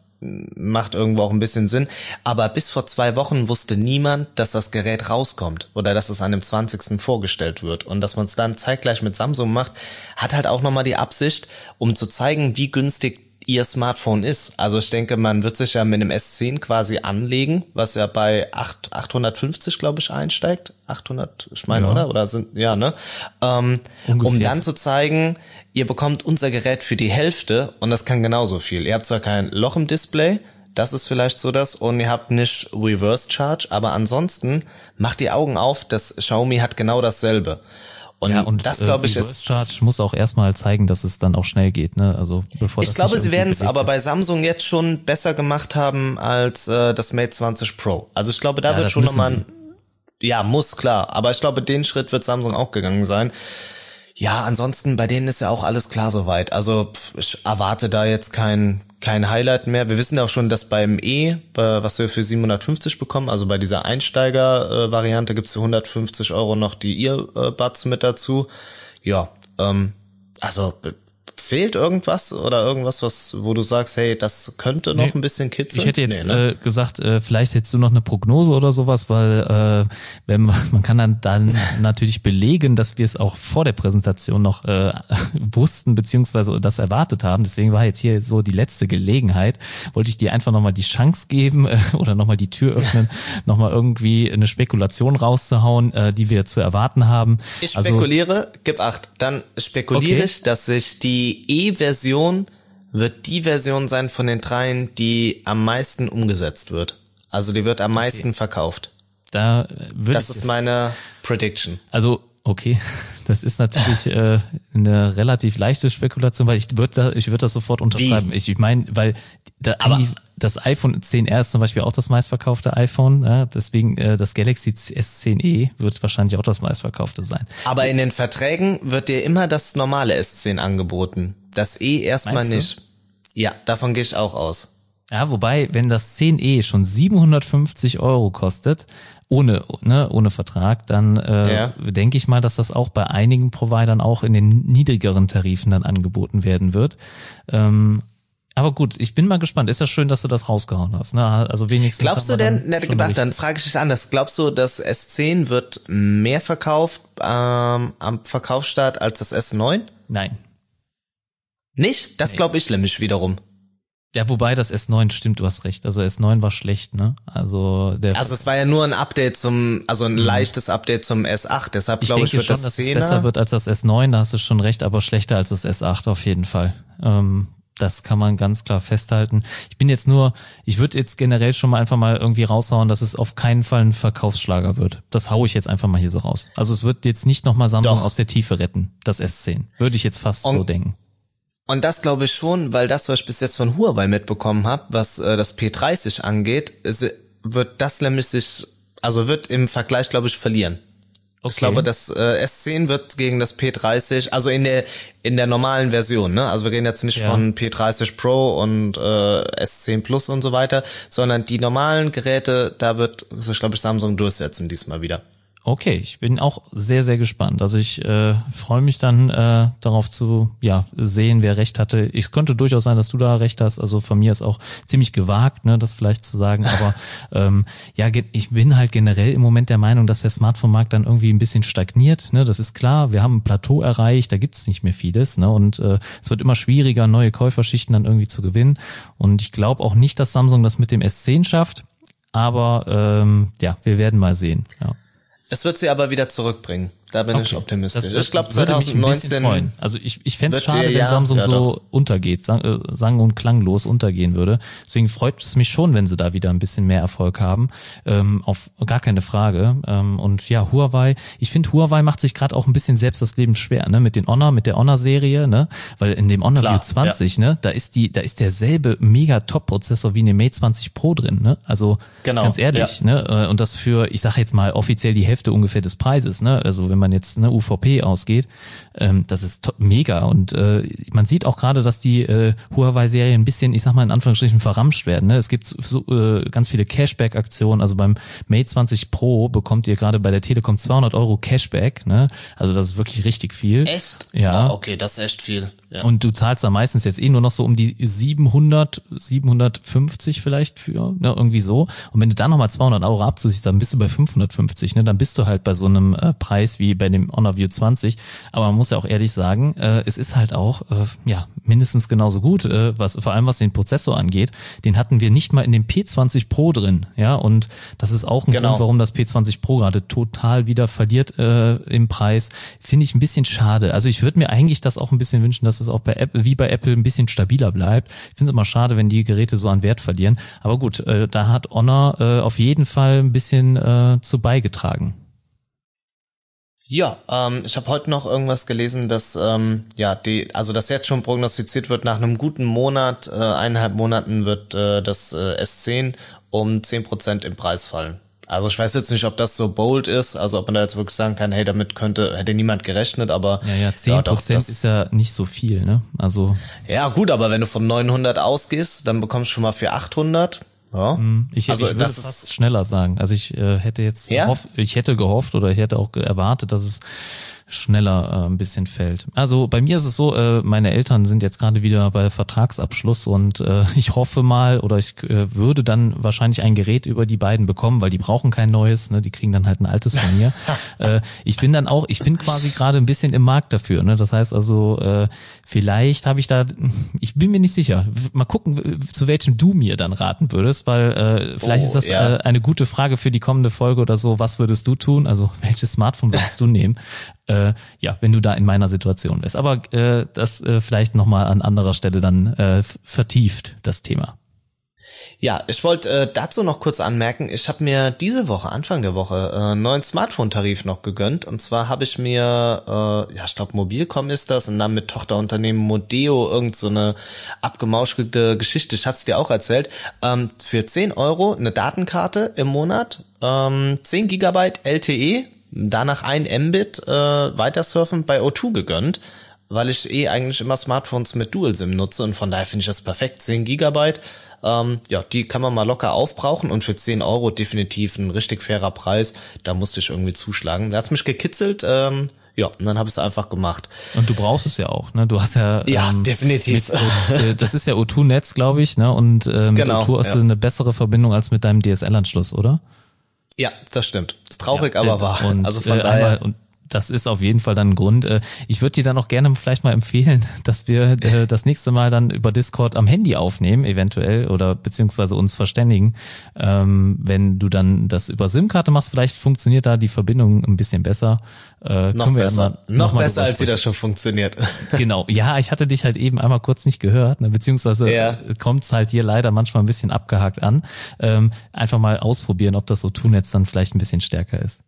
macht irgendwo auch ein bisschen Sinn. Aber bis vor zwei Wochen wusste niemand, dass das Gerät rauskommt oder dass es an dem 20. vorgestellt wird. Und dass man es dann zeitgleich mit Samsung macht, hat halt auch nochmal die Absicht, um zu zeigen, wie günstig ihr Smartphone ist. Also ich denke, man wird sich ja mit einem S10 quasi anlegen, was ja bei 8, 850, glaube ich, einsteigt. 800, ich meine, ja. oder? Oder sind, ja, ne? Ähm, um dann zu zeigen, ihr bekommt unser Gerät für die Hälfte und das kann genauso viel. Ihr habt zwar kein Loch im Display, das ist vielleicht so das und ihr habt nicht Reverse Charge, aber ansonsten macht die Augen auf, das Xiaomi hat genau dasselbe. Und, ja, und das glaube ich ist Charge muss auch erstmal zeigen, dass es dann auch schnell geht, ne? Also bevor Ich glaube, sie werden es aber bei Samsung jetzt schon besser gemacht haben als äh, das Mate 20 Pro. Also ich glaube, da ja, wird schon nochmal ein ja, muss klar, aber ich glaube, den Schritt wird Samsung auch gegangen sein. Ja, ansonsten bei denen ist ja auch alles klar soweit. Also ich erwarte da jetzt kein kein Highlight mehr. Wir wissen ja auch schon, dass beim E, was wir für 750 bekommen, also bei dieser Einsteiger-Variante gibt's für 150 Euro noch die Earbuds mit dazu. Ja, ähm, also Fehlt irgendwas oder irgendwas, was, wo du sagst, hey, das könnte noch nee, ein bisschen kitzeln? Ich hätte jetzt nee, ne? äh, gesagt, äh, vielleicht hättest du noch eine Prognose oder sowas, weil äh, wenn man, man kann dann, dann natürlich belegen, dass wir es auch vor der Präsentation noch äh, wussten beziehungsweise das erwartet haben. Deswegen war jetzt hier so die letzte Gelegenheit. Wollte ich dir einfach nochmal die Chance geben äh, oder nochmal die Tür öffnen, nochmal irgendwie eine Spekulation rauszuhauen, äh, die wir zu erwarten haben. Ich also spekuliere, also, gib acht, dann spekuliere okay. ich, dass sich die die E-Version wird die Version sein von den dreien, die am meisten umgesetzt wird. Also die wird am meisten okay. verkauft. Da würde Das ist meine Prediction. Also okay, das ist natürlich äh, eine relativ leichte Spekulation, weil ich würde da, ich würde das sofort unterschreiben. Wie? Ich, ich meine, weil da Aber das iPhone 10R ist zum Beispiel auch das meistverkaufte iPhone, ja, deswegen äh, das Galaxy S10e wird wahrscheinlich auch das meistverkaufte sein. Aber in den Verträgen wird dir immer das normale S10 angeboten. Das E erstmal nicht. Ja, davon gehe ich auch aus. Ja, wobei, wenn das 10e schon 750 Euro kostet, ohne, ne, ohne Vertrag, dann äh, ja. denke ich mal, dass das auch bei einigen Providern auch in den niedrigeren Tarifen dann angeboten werden wird. Ähm, aber gut, ich bin mal gespannt. Ist ja schön, dass du das rausgehauen hast. Ne? Also wenigstens. Glaubst du denn, nett gedacht, dann frage ich dich anders. Glaubst du, das S10 wird mehr verkauft ähm, am Verkaufsstart als das S9? Nein. Nicht? Das nee. glaube ich nämlich wiederum. Ja, wobei das S9 stimmt, du hast recht. Also S9 war schlecht, ne? Also der Also es war ja nur ein Update zum, also ein mhm. leichtes Update zum S8. Deshalb glaube ich, wird schon, das dass es besser wird als das S9. Da hast du schon recht, aber schlechter als das S8 auf jeden Fall. Ähm, das kann man ganz klar festhalten. Ich bin jetzt nur, ich würde jetzt generell schon mal einfach mal irgendwie raushauen, dass es auf keinen Fall ein Verkaufsschlager wird. Das haue ich jetzt einfach mal hier so raus. Also es wird jetzt nicht nochmal Samsung Doch. aus der Tiefe retten, das S10. Würde ich jetzt fast Und so denken. Und das glaube ich schon, weil das, was ich bis jetzt von Huawei mitbekommen habe, was äh, das P30 angeht, wird das nämlich sich, also wird im Vergleich, glaube ich, verlieren. Okay. Ich glaube, das äh, S10 wird gegen das P30, also in der in der normalen Version, ne? Also wir reden jetzt nicht ja. von P30 Pro und äh, S10 Plus und so weiter, sondern die normalen Geräte, da wird sich, glaube ich, Samsung durchsetzen diesmal wieder. Okay, ich bin auch sehr, sehr gespannt. Also ich äh, freue mich dann äh, darauf zu ja, sehen, wer recht hatte. Ich könnte durchaus sein, dass du da recht hast. Also von mir ist auch ziemlich gewagt, ne, das vielleicht zu sagen. Aber ähm, ja, ich bin halt generell im Moment der Meinung, dass der Smartphone-Markt dann irgendwie ein bisschen stagniert. Ne? Das ist klar, wir haben ein Plateau erreicht, da gibt's nicht mehr vieles. Ne? Und äh, es wird immer schwieriger, neue Käuferschichten dann irgendwie zu gewinnen. Und ich glaube auch nicht, dass Samsung das mit dem S10 schafft. Aber ähm, ja, wir werden mal sehen. Ja. Es wird sie aber wieder zurückbringen. Da bin okay. ich optimistisch. Das, ich glaube 2019. Also ich, ich fände es schade, wenn ja, Samsung ja, so untergeht, sang, äh, sang und klanglos untergehen würde. Deswegen freut es mich schon, wenn sie da wieder ein bisschen mehr Erfolg haben. Ähm, auf gar keine Frage. Ähm, und ja, Huawei, ich finde, Huawei macht sich gerade auch ein bisschen selbst das Leben schwer, ne? Mit den Honor, mit der Honor-Serie, ne? Weil in dem Honor Klar, View 20, ja. ne, da ist die, da ist derselbe mega Top-Prozessor wie in dem Mate 20 Pro drin, ne? Also genau, ganz ehrlich, ne? Äh, und das für, ich sage jetzt mal, offiziell die Hälfte ungefähr des Preises, ne? Also wenn man jetzt ne, UVP ausgeht, ähm, das ist mega. Und äh, man sieht auch gerade, dass die äh, Huawei-Serie ein bisschen, ich sag mal in Anführungsstrichen, verramscht werden. Ne? Es gibt so, äh, ganz viele Cashback-Aktionen. Also beim Mate 20 Pro bekommt ihr gerade bei der Telekom 200 Euro Cashback. Ne? Also das ist wirklich richtig viel. Echt? Ja. Oh, okay, das ist echt viel. Ja. Und du zahlst da meistens jetzt eh nur noch so um die 700, 750 vielleicht für, ne, irgendwie so. Und wenn du dann nochmal 200 Euro abzusiehst, dann bist du bei 550, ne, dann bist du halt bei so einem äh, Preis wie bei dem Honor View 20. Aber man muss ja auch ehrlich sagen, äh, es ist halt auch, äh, ja, mindestens genauso gut, äh, was, vor allem was den Prozessor angeht. Den hatten wir nicht mal in dem P20 Pro drin, ja, und das ist auch ein genau. Grund, warum das P20 Pro gerade total wieder verliert äh, im Preis. Finde ich ein bisschen schade. Also ich würde mir eigentlich das auch ein bisschen wünschen, dass es auch bei Apple, wie bei Apple ein bisschen stabiler bleibt. Ich finde es immer schade, wenn die Geräte so an Wert verlieren. Aber gut, äh, da hat Honor äh, auf jeden Fall ein bisschen äh, zu beigetragen. Ja, ähm, ich habe heute noch irgendwas gelesen, dass ähm, ja die, also dass jetzt schon prognostiziert wird, nach einem guten Monat, äh, eineinhalb Monaten wird äh, das äh, S10 um zehn Prozent im Preis fallen. Also ich weiß jetzt nicht, ob das so bold ist, also ob man da jetzt wirklich sagen kann, hey, damit könnte, hätte niemand gerechnet, aber. Ja, ja, zehn Prozent ist ja nicht so viel, ne? Also. Ja, gut, aber wenn du von 900 ausgehst, dann bekommst du schon mal für 800. Ja. Hm, ich, also, ich würde das fast schneller sagen. Also ich äh, hätte jetzt ja? gehofft, ich hätte gehofft oder ich hätte auch erwartet, dass es schneller äh, ein bisschen fällt. Also bei mir ist es so, äh, meine Eltern sind jetzt gerade wieder bei Vertragsabschluss und äh, ich hoffe mal oder ich äh, würde dann wahrscheinlich ein Gerät über die beiden bekommen, weil die brauchen kein neues, ne? die kriegen dann halt ein altes von mir. äh, ich bin dann auch, ich bin quasi gerade ein bisschen im Markt dafür. Ne? Das heißt also, äh, vielleicht habe ich da, ich bin mir nicht sicher. Mal gucken, zu welchem du mir dann raten würdest, weil äh, vielleicht oh, ist das ja. äh, eine gute Frage für die kommende Folge oder so. Was würdest du tun? Also welches Smartphone würdest du nehmen? äh, ja, wenn du da in meiner Situation bist. Aber äh, das äh, vielleicht nochmal an anderer Stelle dann äh, vertieft, das Thema. Ja, ich wollte äh, dazu noch kurz anmerken, ich habe mir diese Woche, Anfang der Woche, äh, einen neuen Smartphone-Tarif noch gegönnt. Und zwar habe ich mir, äh, ja, ich glaube Mobilcom ist das, und dann mit Tochterunternehmen Modeo irgend so eine abgemauschelte Geschichte, ich hatte es dir auch erzählt, ähm, für 10 Euro eine Datenkarte im Monat, ähm, 10 Gigabyte LTE danach ein Mbit äh, weitersurfen bei O2 gegönnt, weil ich eh eigentlich immer Smartphones mit Dual-SIM nutze und von daher finde ich das perfekt. 10 Gigabyte, ähm, ja, die kann man mal locker aufbrauchen und für 10 Euro definitiv ein richtig fairer Preis. Da musste ich irgendwie zuschlagen. Da hat's mich gekitzelt, ähm, ja, und dann habe ich es einfach gemacht. Und du brauchst es ja auch, ne? Du hast ja ja ähm, definitiv. Mit, äh, das ist ja O2-Netz, glaube ich, ne? Und äh, mit genau, O2 hast ja. du eine bessere Verbindung als mit deinem DSL-Anschluss, oder? Ja, das stimmt. Ist traurig, ja, aber wahr. Und, also von äh, daher. Einmal, und das ist auf jeden Fall dann ein Grund. Äh, ich würde dir dann auch gerne vielleicht mal empfehlen, dass wir äh, das nächste Mal dann über Discord am Handy aufnehmen, eventuell, oder beziehungsweise uns verständigen. Ähm, wenn du dann das über SIM-Karte machst, vielleicht funktioniert da die Verbindung ein bisschen besser. Äh, noch besser, noch, noch besser als sie das schon funktioniert. Genau, ja, ich hatte dich halt eben einmal kurz nicht gehört, ne, beziehungsweise ja. kommt es halt hier leider manchmal ein bisschen abgehakt an. Ähm, einfach mal ausprobieren, ob das so tun jetzt dann vielleicht ein bisschen stärker ist.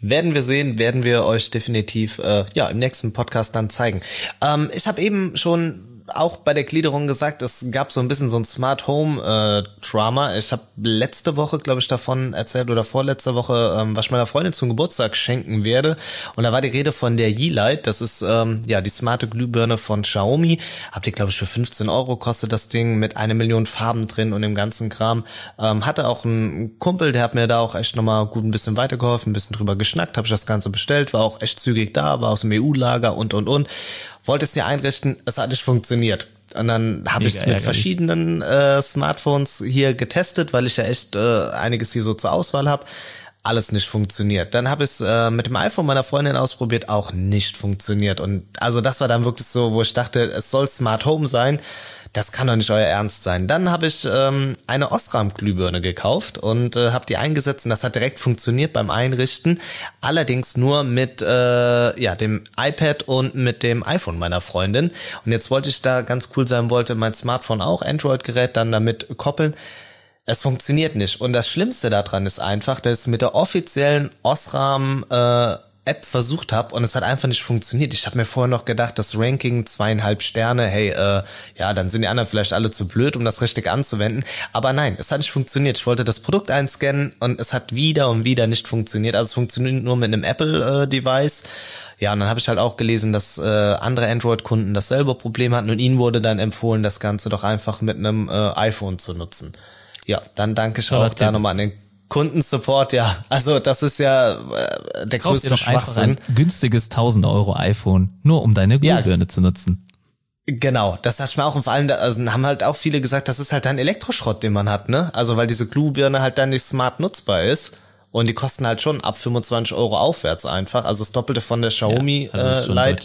Werden wir sehen, werden wir euch definitiv äh, ja im nächsten Podcast dann zeigen. Ähm, ich habe eben schon auch bei der Gliederung gesagt, es gab so ein bisschen so ein Smart Home äh, Drama. Ich habe letzte Woche, glaube ich, davon erzählt oder vorletzte Woche, ähm, was ich meiner Freundin zum Geburtstag schenken werde. Und da war die Rede von der Yeelight. Das ist ähm, ja die smarte Glühbirne von Xiaomi. Habt ihr, glaube ich, für 15 Euro kostet das Ding mit einer Million Farben drin und dem ganzen Kram. Ähm, hatte auch einen Kumpel, der hat mir da auch echt nochmal gut ein bisschen weitergeholfen, ein bisschen drüber geschnackt, habe ich das Ganze bestellt, war auch echt zügig da, war aus dem EU-Lager und und und wollte es dir einrichten, es hat nicht funktioniert. Und dann habe ich es mit verschiedenen äh, Smartphones hier getestet, weil ich ja echt äh, einiges hier so zur Auswahl habe. Alles nicht funktioniert. Dann habe ich es äh, mit dem iPhone meiner Freundin ausprobiert, auch nicht funktioniert. Und also das war dann wirklich so, wo ich dachte, es soll Smart Home sein das kann doch nicht euer Ernst sein. Dann habe ich ähm, eine Osram-Glühbirne gekauft und äh, habe die eingesetzt und das hat direkt funktioniert beim Einrichten. Allerdings nur mit äh, ja dem iPad und mit dem iPhone meiner Freundin. Und jetzt wollte ich da ganz cool sein, wollte mein Smartphone auch Android-Gerät dann damit koppeln. Es funktioniert nicht. Und das Schlimmste daran ist einfach, dass mit der offiziellen Osram äh, App versucht habe und es hat einfach nicht funktioniert. Ich habe mir vorher noch gedacht, das Ranking zweieinhalb Sterne, hey, äh, ja, dann sind die anderen vielleicht alle zu blöd, um das richtig anzuwenden. Aber nein, es hat nicht funktioniert. Ich wollte das Produkt einscannen und es hat wieder und wieder nicht funktioniert. Also es funktioniert nur mit einem Apple-Device. Äh, ja, und dann habe ich halt auch gelesen, dass äh, andere Android-Kunden dasselbe Problem hatten und ihnen wurde dann empfohlen, das Ganze doch einfach mit einem äh, iPhone zu nutzen. Ja, dann danke ich auch da nochmal an den Kundensupport, ja. Also das ist ja äh, der Kauf größte dir doch Schwachsinn. Einfach ein günstiges 1000 Euro iPhone, nur um deine Glühbirne ja. zu nutzen. Genau, das dachte ich mir auch und vor allem, also haben halt auch viele gesagt, das ist halt ein Elektroschrott, den man hat, ne? Also weil diese Glühbirne halt dann nicht smart nutzbar ist und die kosten halt schon ab 25 Euro aufwärts einfach, also das Doppelte von der Xiaomi ja, also äh, Lite.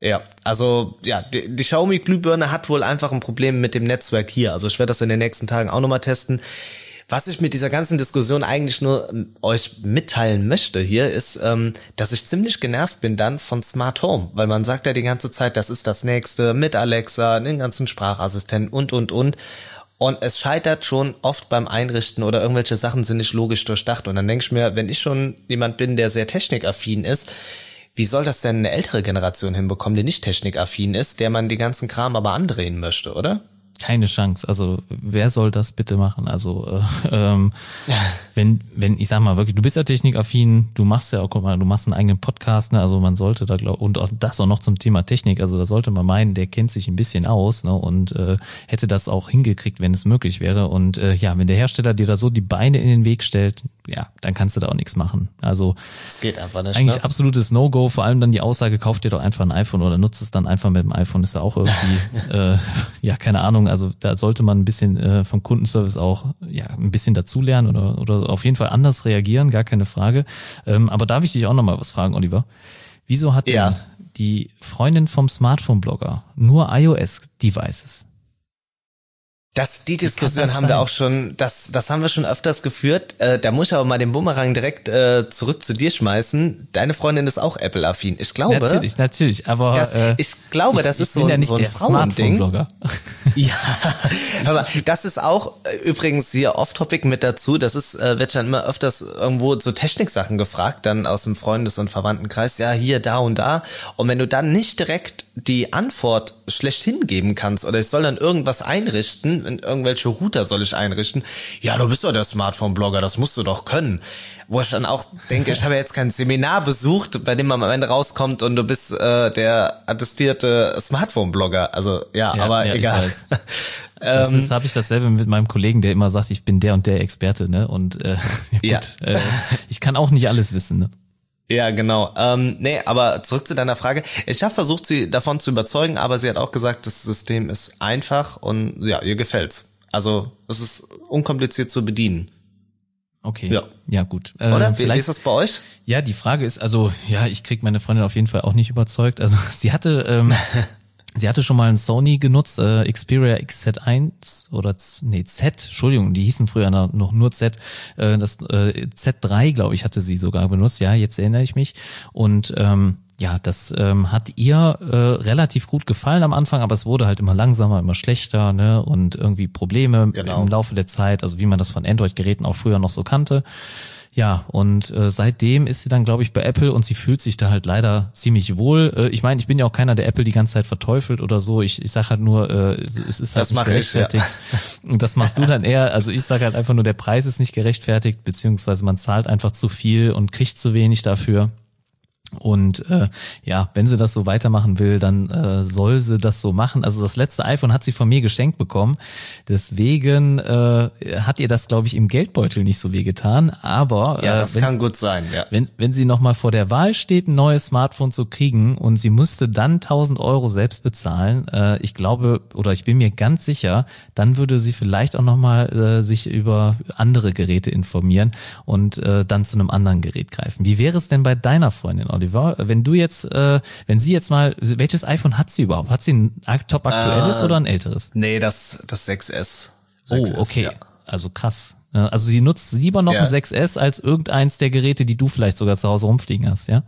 Ja, also ja, die, die Xiaomi Glühbirne hat wohl einfach ein Problem mit dem Netzwerk hier. Also ich werde das in den nächsten Tagen auch nochmal testen. Was ich mit dieser ganzen Diskussion eigentlich nur ähm, euch mitteilen möchte hier, ist, ähm, dass ich ziemlich genervt bin dann von Smart Home, weil man sagt ja die ganze Zeit, das ist das nächste mit Alexa, den ganzen Sprachassistenten und, und, und. Und es scheitert schon oft beim Einrichten oder irgendwelche Sachen sind nicht logisch durchdacht. Und dann denke ich mir, wenn ich schon jemand bin, der sehr technikaffin ist, wie soll das denn eine ältere Generation hinbekommen, die nicht technikaffin ist, der man den ganzen Kram aber andrehen möchte, oder? Keine Chance. Also wer soll das bitte machen? Also äh, ähm, wenn wenn ich sag mal wirklich, du bist ja technikaffin, du machst ja auch, guck mal, du machst einen eigenen Podcast, ne? Also man sollte da glaub, und auch das auch noch zum Thema Technik. Also da sollte man meinen, der kennt sich ein bisschen aus, ne? Und äh, hätte das auch hingekriegt, wenn es möglich wäre. Und äh, ja, wenn der Hersteller dir da so die Beine in den Weg stellt, ja, dann kannst du da auch nichts machen. Also es geht einfach nicht. Eigentlich ne? absolutes No-Go. Vor allem dann die Aussage, kauf dir doch einfach ein iPhone oder nutzt es dann einfach mit dem iPhone. Ist ja auch irgendwie, äh, ja keine Ahnung also da sollte man ein bisschen äh, vom Kundenservice auch ja ein bisschen dazulernen oder, oder auf jeden Fall anders reagieren, gar keine Frage. Ähm, aber darf ich dich auch noch mal was fragen, Oliver? Wieso hat ja. denn die Freundin vom Smartphone-Blogger nur iOS-Devices? Das, die Diskussion das haben wir auch schon, das, das haben wir schon öfters geführt. Äh, da muss ich aber mal den Bumerang direkt äh, zurück zu dir schmeißen. Deine Freundin ist auch Apple-affin. Ich glaube. Natürlich, natürlich, aber. Das, äh, ich glaube, das ist so, ja so ein Frauending. ja, aber das ist auch äh, übrigens hier off-topic mit dazu. Das ist, äh, wird schon immer öfters irgendwo so Techniksachen gefragt, dann aus dem Freundes- und Verwandtenkreis. Ja, hier, da und da. Und wenn du dann nicht direkt die Antwort schlechthin geben kannst oder ich soll dann irgendwas einrichten, irgendwelche Router soll ich einrichten. Ja, du bist doch der Smartphone-Blogger, das musst du doch können. Wo ich dann auch denke, ich habe jetzt kein Seminar besucht, bei dem man am Ende rauskommt und du bist äh, der attestierte Smartphone-Blogger. Also ja, ja aber ja, egal. Das ähm, habe ich dasselbe mit meinem Kollegen, der immer sagt, ich bin der und der Experte, ne? Und äh, gut, ja. äh, ich kann auch nicht alles wissen, ne? Ja, genau. Ähm, nee, aber zurück zu deiner Frage. Ich habe versucht, sie davon zu überzeugen, aber sie hat auch gesagt, das System ist einfach und ja, ihr gefällt's. Also es ist unkompliziert zu bedienen. Okay. Ja, ja gut. Äh, Oder? Wie, wie ist das bei euch? Ja, die Frage ist, also ja, ich krieg meine Freundin auf jeden Fall auch nicht überzeugt. Also sie hatte ähm, Sie hatte schon mal einen Sony genutzt, äh, Xperia XZ1 oder nee, Z, Entschuldigung, die hießen früher noch nur Z. Äh, das äh, Z3, glaube ich, hatte sie sogar benutzt. Ja, jetzt erinnere ich mich. Und ähm, ja, das ähm, hat ihr äh, relativ gut gefallen am Anfang, aber es wurde halt immer langsamer, immer schlechter, ne? Und irgendwie Probleme genau. im Laufe der Zeit, also wie man das von Android-Geräten auch früher noch so kannte. Ja, und äh, seitdem ist sie dann, glaube ich, bei Apple und sie fühlt sich da halt leider ziemlich wohl. Äh, ich meine, ich bin ja auch keiner, der Apple die ganze Zeit verteufelt oder so. Ich, ich sage halt nur, äh, es ist halt das nicht gerechtfertigt. Ich, ja. Und das machst du dann eher. Also ich sage halt einfach nur, der Preis ist nicht gerechtfertigt, beziehungsweise man zahlt einfach zu viel und kriegt zu wenig dafür. Und äh, ja, wenn sie das so weitermachen will, dann äh, soll sie das so machen. Also das letzte iPhone hat sie von mir geschenkt bekommen. Deswegen äh, hat ihr das, glaube ich, im Geldbeutel nicht so weh getan. Aber äh, ja, das wenn, kann gut sein. Ja. Wenn wenn sie noch mal vor der Wahl steht, ein neues Smartphone zu kriegen und sie musste dann 1000 Euro selbst bezahlen, äh, ich glaube oder ich bin mir ganz sicher, dann würde sie vielleicht auch noch mal äh, sich über andere Geräte informieren und äh, dann zu einem anderen Gerät greifen. Wie wäre es denn bei deiner Freundin? Oliver. Wenn du jetzt, äh, wenn sie jetzt mal, welches iPhone hat sie überhaupt? Hat sie ein top aktuelles äh, oder ein älteres? Nee, das, das 6S. 6S oh, okay. Ja. Also krass. Also sie nutzt lieber noch ja. ein 6S als irgendeins der Geräte, die du vielleicht sogar zu Hause rumfliegen hast, ja?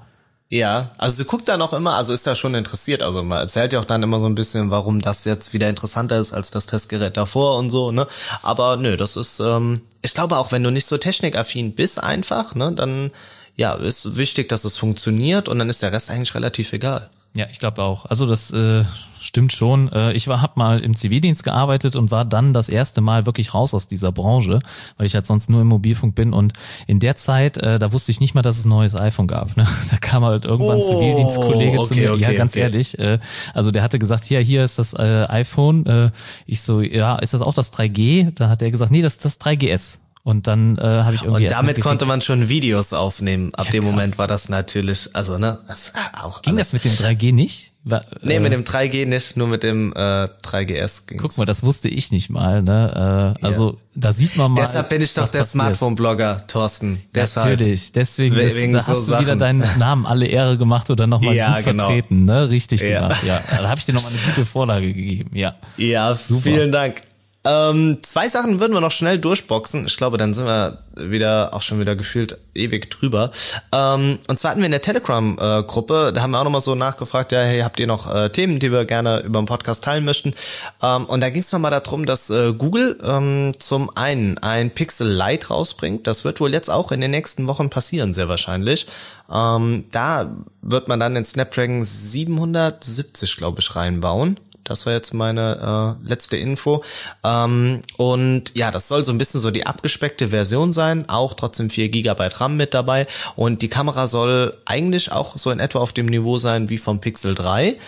Ja, also sie guckt da noch immer, also ist da schon interessiert. Also man erzählt ja auch dann immer so ein bisschen, warum das jetzt wieder interessanter ist als das Testgerät davor und so, ne? Aber nö, das ist, ähm, ich glaube auch, wenn du nicht so technikaffin bist einfach, ne, dann ja, ist wichtig, dass es funktioniert und dann ist der Rest eigentlich relativ egal. Ja, ich glaube auch. Also das äh, stimmt schon. Äh, ich war hab mal im Zivildienst gearbeitet und war dann das erste Mal wirklich raus aus dieser Branche, weil ich halt sonst nur im Mobilfunk bin. Und in der Zeit, äh, da wusste ich nicht mal, dass es ein neues iPhone gab. Ne? Da kam halt irgendwann ein oh, Zivildienstkollege okay, zu mir. Okay, ja, ganz okay. ehrlich. Äh, also der hatte gesagt, hier, hier ist das äh, iPhone. Äh, ich so, ja, ist das auch das 3G? Da hat er gesagt, nee, das ist das 3GS. Und dann äh, habe ich irgendwie. Und damit konnte man schon Videos aufnehmen. Ab ja, dem krass. Moment war das natürlich, also ne, das auch. Ging alles. das mit dem 3G nicht? War, nee, äh, mit dem 3G nicht, nur mit dem äh, 3GS ging's. Guck mal, das wusste ich nicht mal. Ne? Äh, also ja. da sieht man mal. Deshalb bin ich doch der Smartphone-Blogger, Thorsten. Deshalb. Natürlich, deswegen ist, da hast so du wieder deinen Namen alle Ehre gemacht oder nochmal ja, gut genau. ne? Richtig ja. gemacht. Ja, da habe ich dir nochmal eine gute Vorlage gegeben. Ja, ja, super. vielen Dank. Ähm, zwei Sachen würden wir noch schnell durchboxen. Ich glaube, dann sind wir wieder auch schon wieder gefühlt ewig drüber. Ähm, und zwar hatten wir in der Telegram-Gruppe, da haben wir auch nochmal so nachgefragt, ja, hey, habt ihr noch äh, Themen, die wir gerne über den Podcast teilen möchten? Ähm, und da ging es nochmal darum, dass äh, Google ähm, zum einen ein Pixel Lite rausbringt. Das wird wohl jetzt auch in den nächsten Wochen passieren, sehr wahrscheinlich. Ähm, da wird man dann den Snapdragon 770, glaube ich, reinbauen. Das war jetzt meine äh, letzte Info. Ähm, und ja, das soll so ein bisschen so die abgespeckte Version sein, auch trotzdem 4 GB RAM mit dabei. Und die Kamera soll eigentlich auch so in etwa auf dem Niveau sein wie vom Pixel 3.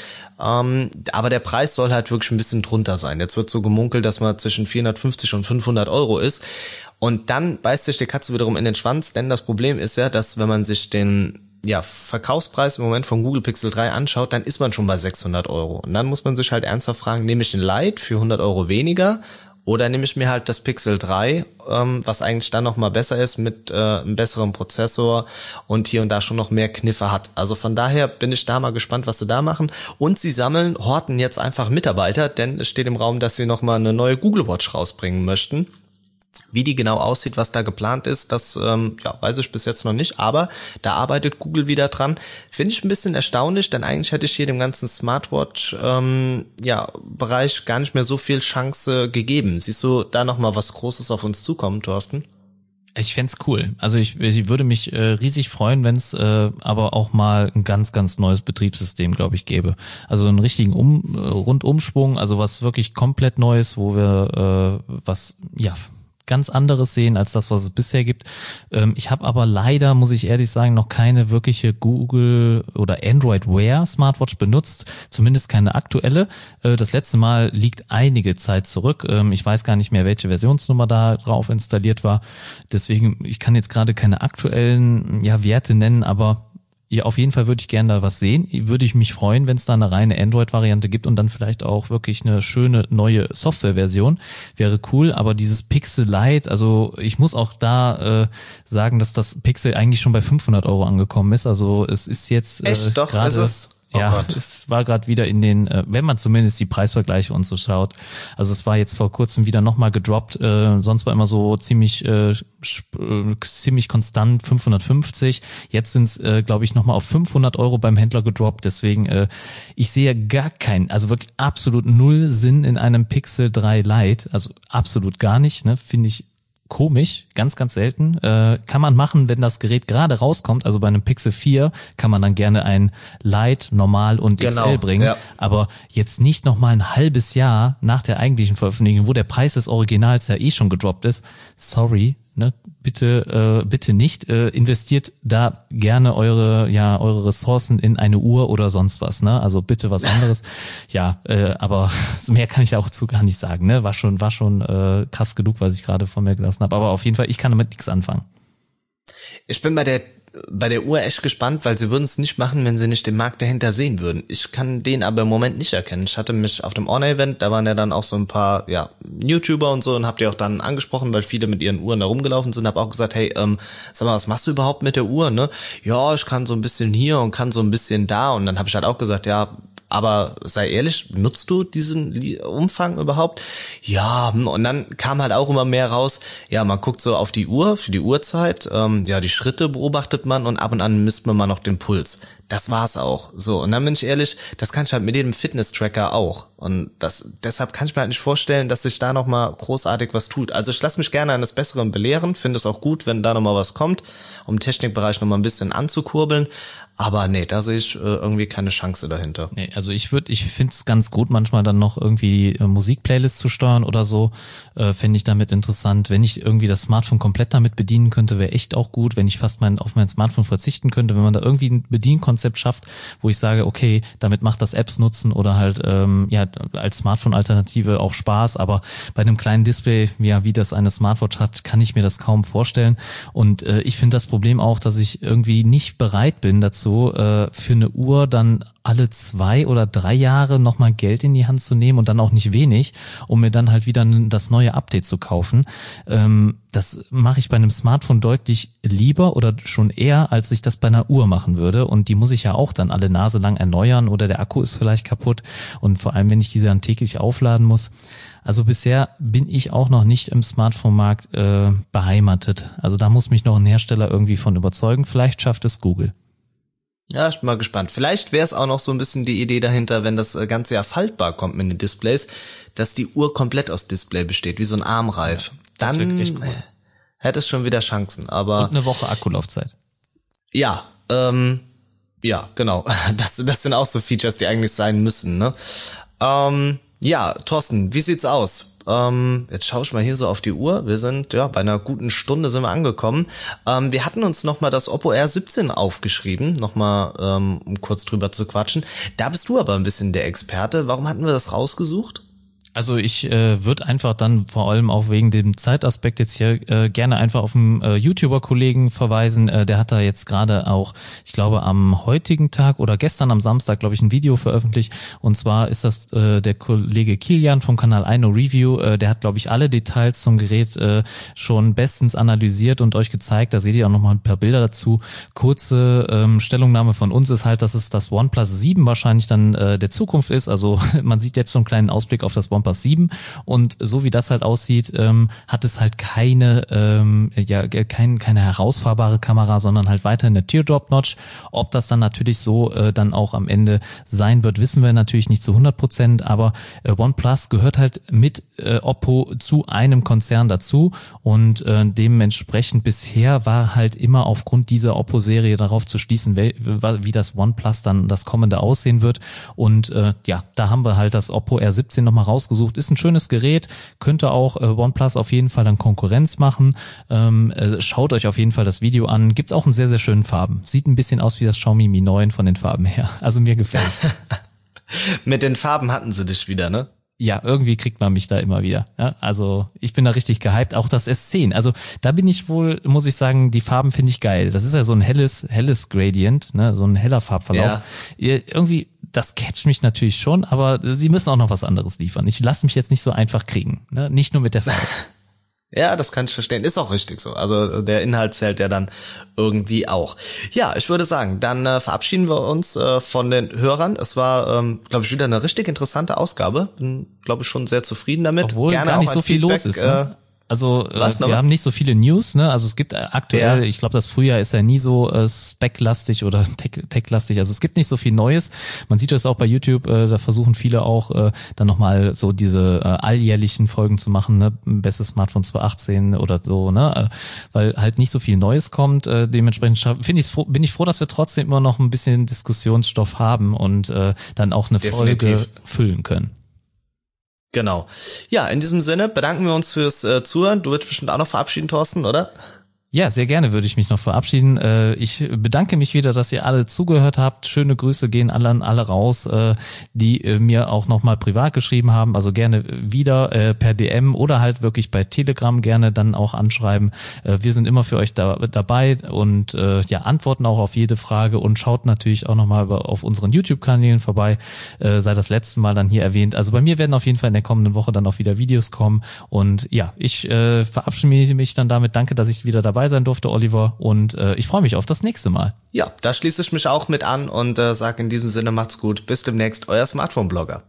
Ähm, aber der Preis soll halt wirklich ein bisschen drunter sein. Jetzt wird so gemunkelt, dass man zwischen 450 und 500 Euro ist. Und dann beißt sich die Katze wiederum in den Schwanz, denn das Problem ist ja, dass wenn man sich den ja, Verkaufspreis im Moment von Google Pixel 3 anschaut, dann ist man schon bei 600 Euro. Und dann muss man sich halt ernsthaft fragen, nehme ich den Lite für 100 Euro weniger oder nehme ich mir halt das Pixel 3, ähm, was eigentlich dann nochmal besser ist mit äh, einem besseren Prozessor und hier und da schon noch mehr Kniffe hat. Also von daher bin ich da mal gespannt, was sie da machen. Und sie sammeln, horten jetzt einfach Mitarbeiter, denn es steht im Raum, dass sie nochmal eine neue Google Watch rausbringen möchten. Wie die genau aussieht, was da geplant ist, das ähm, ja, weiß ich bis jetzt noch nicht, aber da arbeitet Google wieder dran. Finde ich ein bisschen erstaunlich, denn eigentlich hätte ich hier dem ganzen Smartwatch ähm, ja, Bereich gar nicht mehr so viel Chance gegeben. Siehst du da nochmal was Großes auf uns zukommen, Thorsten? Ich fände cool. Also ich, ich würde mich äh, riesig freuen, wenn es äh, aber auch mal ein ganz, ganz neues Betriebssystem, glaube ich, gäbe. Also einen richtigen um, äh, Rundumschwung, also was wirklich komplett Neues, wo wir äh, was, ja, ganz anderes sehen als das, was es bisher gibt. Ähm, ich habe aber leider, muss ich ehrlich sagen, noch keine wirkliche Google oder Android Wear Smartwatch benutzt, zumindest keine aktuelle. Äh, das letzte Mal liegt einige Zeit zurück. Ähm, ich weiß gar nicht mehr, welche Versionsnummer da drauf installiert war. Deswegen, ich kann jetzt gerade keine aktuellen ja, Werte nennen, aber ja, auf jeden Fall würde ich gerne da was sehen. Würde ich mich freuen, wenn es da eine reine Android-Variante gibt und dann vielleicht auch wirklich eine schöne neue Software-Version. Wäre cool, aber dieses Pixel Lite, also ich muss auch da äh, sagen, dass das Pixel eigentlich schon bei 500 Euro angekommen ist. Also es ist jetzt äh, Echt, doch, ist es Oh ja, Gott. es war gerade wieder in den, äh, wenn man zumindest die Preisvergleiche und so schaut. Also es war jetzt vor kurzem wieder nochmal gedroppt. Äh, sonst war immer so ziemlich äh, äh, ziemlich konstant 550. Jetzt sind es, äh, glaube ich, nochmal auf 500 Euro beim Händler gedroppt. Deswegen, äh, ich sehe gar keinen, also wirklich absolut null Sinn in einem Pixel 3 Lite. Also absolut gar nicht. Ne, Finde ich komisch, ganz, ganz selten. Äh, kann man machen, wenn das Gerät gerade rauskommt. Also bei einem Pixel 4 kann man dann gerne ein Light, Normal und genau, XL bringen. Ja. Aber jetzt nicht noch mal ein halbes Jahr nach der eigentlichen Veröffentlichung, wo der Preis des Originals ja eh schon gedroppt ist. Sorry, ne, bitte, äh, bitte nicht. Äh, investiert da gerne eure, ja, eure Ressourcen in eine Uhr oder sonst was, ne? Also bitte was anderes. ja, äh, aber mehr kann ich auch zu gar nicht sagen, ne? War schon, war schon äh, krass genug, was ich gerade von mir gelassen habe. Aber auf jeden Fall, ich kann damit nichts anfangen. Ich bin bei der bei der Uhr echt gespannt, weil sie würden es nicht machen, wenn sie nicht den Markt dahinter sehen würden. Ich kann den aber im Moment nicht erkennen. Ich hatte mich auf dem Honor-Event, da waren ja dann auch so ein paar ja, YouTuber und so und habt ihr auch dann angesprochen, weil viele mit ihren Uhren da rumgelaufen sind, hab auch gesagt, hey, ähm, sag mal, was machst du überhaupt mit der Uhr, ne? Ja, ich kann so ein bisschen hier und kann so ein bisschen da und dann habe ich halt auch gesagt, ja, aber sei ehrlich, nutzt du diesen Umfang überhaupt? Ja, hm, und dann kam halt auch immer mehr raus, ja, man guckt so auf die Uhr, für die Uhrzeit, ähm, ja, die Schritte beobachtet man und ab und an misst man mal noch den Puls. Das war's auch. So, und dann bin ich ehrlich, das kann ich halt mit jedem Fitness-Tracker auch. Und das, deshalb kann ich mir halt nicht vorstellen, dass sich da nochmal großartig was tut. Also ich lasse mich gerne eines Besseren belehren, finde es auch gut, wenn da nochmal was kommt, um Technikbereich nochmal ein bisschen anzukurbeln. Aber nee, da sehe ich äh, irgendwie keine Chance dahinter. Nee, also ich würde, ich finde es ganz gut, manchmal dann noch irgendwie äh, Musikplaylists zu steuern oder so, äh, fände ich damit interessant. Wenn ich irgendwie das Smartphone komplett damit bedienen könnte, wäre echt auch gut, wenn ich fast mein, auf mein Smartphone verzichten könnte, wenn man da irgendwie ein Bedienkonzept schafft, wo ich sage, okay, damit macht das Apps nutzen oder halt ähm, ja als Smartphone-Alternative auch Spaß, aber bei einem kleinen Display, ja, wie das eine Smartwatch hat, kann ich mir das kaum vorstellen. Und äh, ich finde das Problem auch, dass ich irgendwie nicht bereit bin dazu, äh, für eine Uhr dann alle zwei oder drei Jahre nochmal Geld in die Hand zu nehmen und dann auch nicht wenig, um mir dann halt wieder das neue Update zu kaufen. Ähm, das mache ich bei einem Smartphone deutlich lieber oder schon eher, als ich das bei einer Uhr machen würde. Und die muss ich ja auch dann alle Nase lang erneuern oder der Akku ist vielleicht kaputt und vor allem, wenn ich diese dann täglich aufladen muss. Also bisher bin ich auch noch nicht im Smartphone-Markt äh, beheimatet. Also da muss mich noch ein Hersteller irgendwie von überzeugen. Vielleicht schafft es Google. Ja, ich bin mal gespannt. Vielleicht wäre es auch noch so ein bisschen die Idee dahinter, wenn das äh, Ganze ja faltbar kommt mit den Displays, dass die Uhr komplett aus Display besteht, wie so ein Armreif. Dann cool. hätte es schon wieder Chancen, aber. Und eine Woche Akkulaufzeit. Ja, ähm, ja, genau. Das, das sind auch so Features, die eigentlich sein müssen, ne? Ähm, ja, Thorsten, wie sieht's aus? Ähm, jetzt schaue ich mal hier so auf die Uhr. Wir sind ja bei einer guten Stunde sind wir angekommen. Ähm, wir hatten uns noch mal das Oppo R17 aufgeschrieben, noch mal ähm, um kurz drüber zu quatschen. Da bist du aber ein bisschen der Experte. Warum hatten wir das rausgesucht? Also ich äh, würde einfach dann vor allem auch wegen dem Zeitaspekt jetzt hier äh, gerne einfach auf einen äh, YouTuber-Kollegen verweisen. Äh, der hat da jetzt gerade auch, ich glaube, am heutigen Tag oder gestern am Samstag, glaube ich, ein Video veröffentlicht. Und zwar ist das äh, der Kollege Kilian vom Kanal Ino Review. Äh, der hat, glaube ich, alle Details zum Gerät äh, schon bestens analysiert und euch gezeigt. Da seht ihr auch nochmal ein paar Bilder dazu. Kurze ähm, Stellungnahme von uns ist halt, dass es das OnePlus 7 wahrscheinlich dann äh, der Zukunft ist. Also man sieht jetzt so einen kleinen Ausblick auf das OnePlus Kompass 7 und so wie das halt aussieht, ähm, hat es halt keine, ähm, ja, kein, keine herausfahrbare Kamera, sondern halt weiter eine Teardrop-Notch. Ob das dann natürlich so äh, dann auch am Ende sein wird, wissen wir natürlich nicht zu 100 Prozent, aber äh, OnePlus gehört halt mit äh, Oppo zu einem Konzern dazu. Und äh, dementsprechend bisher war halt immer aufgrund dieser Oppo-Serie darauf zu schließen, wie, wie das OnePlus dann das kommende aussehen wird. Und äh, ja, da haben wir halt das Oppo R17 nochmal rausgesucht rausgesucht. Ist ein schönes Gerät, könnte auch äh, OnePlus auf jeden Fall dann Konkurrenz machen. Ähm, äh, schaut euch auf jeden Fall das Video an. Gibt's auch in sehr, sehr schönen Farben. Sieht ein bisschen aus wie das Xiaomi Mi 9 von den Farben her. Also mir gefällt's. Mit den Farben hatten sie dich wieder, ne? ja, irgendwie kriegt man mich da immer wieder. Ja, also ich bin da richtig gehypt. Auch das S10. Also da bin ich wohl, muss ich sagen, die Farben finde ich geil. Das ist ja so ein helles, helles Gradient, ne, so ein heller Farbverlauf. Ja. Irgendwie das catcht mich natürlich schon, aber sie müssen auch noch was anderes liefern. Ich lasse mich jetzt nicht so einfach kriegen, ne? nicht nur mit der Farbe. Ja, das kann ich verstehen. Ist auch richtig so. Also der Inhalt zählt ja dann irgendwie auch. Ja, ich würde sagen, dann äh, verabschieden wir uns äh, von den Hörern. Es war, ähm, glaube ich, wieder eine richtig interessante Ausgabe. Bin, glaube ich, schon sehr zufrieden damit. Obwohl Gerne gar nicht so viel Feedback, los ist. Ne? Also äh, wir haben nicht so viele News, ne? Also es gibt äh, aktuell, ja. ich glaube, das Frühjahr ist ja nie so äh, spec-lastig oder tech-lastig. Also es gibt nicht so viel Neues. Man sieht das auch bei YouTube, äh, da versuchen viele auch äh, dann nochmal so diese äh, alljährlichen Folgen zu machen, ne? Bestes Smartphone 2018 oder so, ne? Äh, weil halt nicht so viel Neues kommt. Äh, dementsprechend finde ich bin ich froh, dass wir trotzdem immer noch ein bisschen Diskussionsstoff haben und äh, dann auch eine Definitiv. Folge füllen können. Genau. Ja, in diesem Sinne bedanken wir uns fürs äh, Zuhören. Du wirst bestimmt auch noch verabschieden, Thorsten, oder? Ja, sehr gerne würde ich mich noch verabschieden. Äh, ich bedanke mich wieder, dass ihr alle zugehört habt. Schöne Grüße gehen an alle raus, äh, die äh, mir auch nochmal privat geschrieben haben. Also gerne wieder per DM oder halt wirklich bei Telegram gerne dann auch anschreiben. Wir sind immer für euch da, dabei und ja, antworten auch auf jede Frage und schaut natürlich auch nochmal auf unseren YouTube-Kanälen vorbei. Sei das letzte Mal dann hier erwähnt. Also bei mir werden auf jeden Fall in der kommenden Woche dann auch wieder Videos kommen. Und ja, ich verabschiede mich dann damit. Danke, dass ich wieder dabei dabei sein durfte, Oliver. Und äh, ich freue mich auf das nächste Mal. Ja, da schließe ich mich auch mit an und äh, sage in diesem Sinne macht's gut. Bis demnächst, euer Smartphone-Blogger.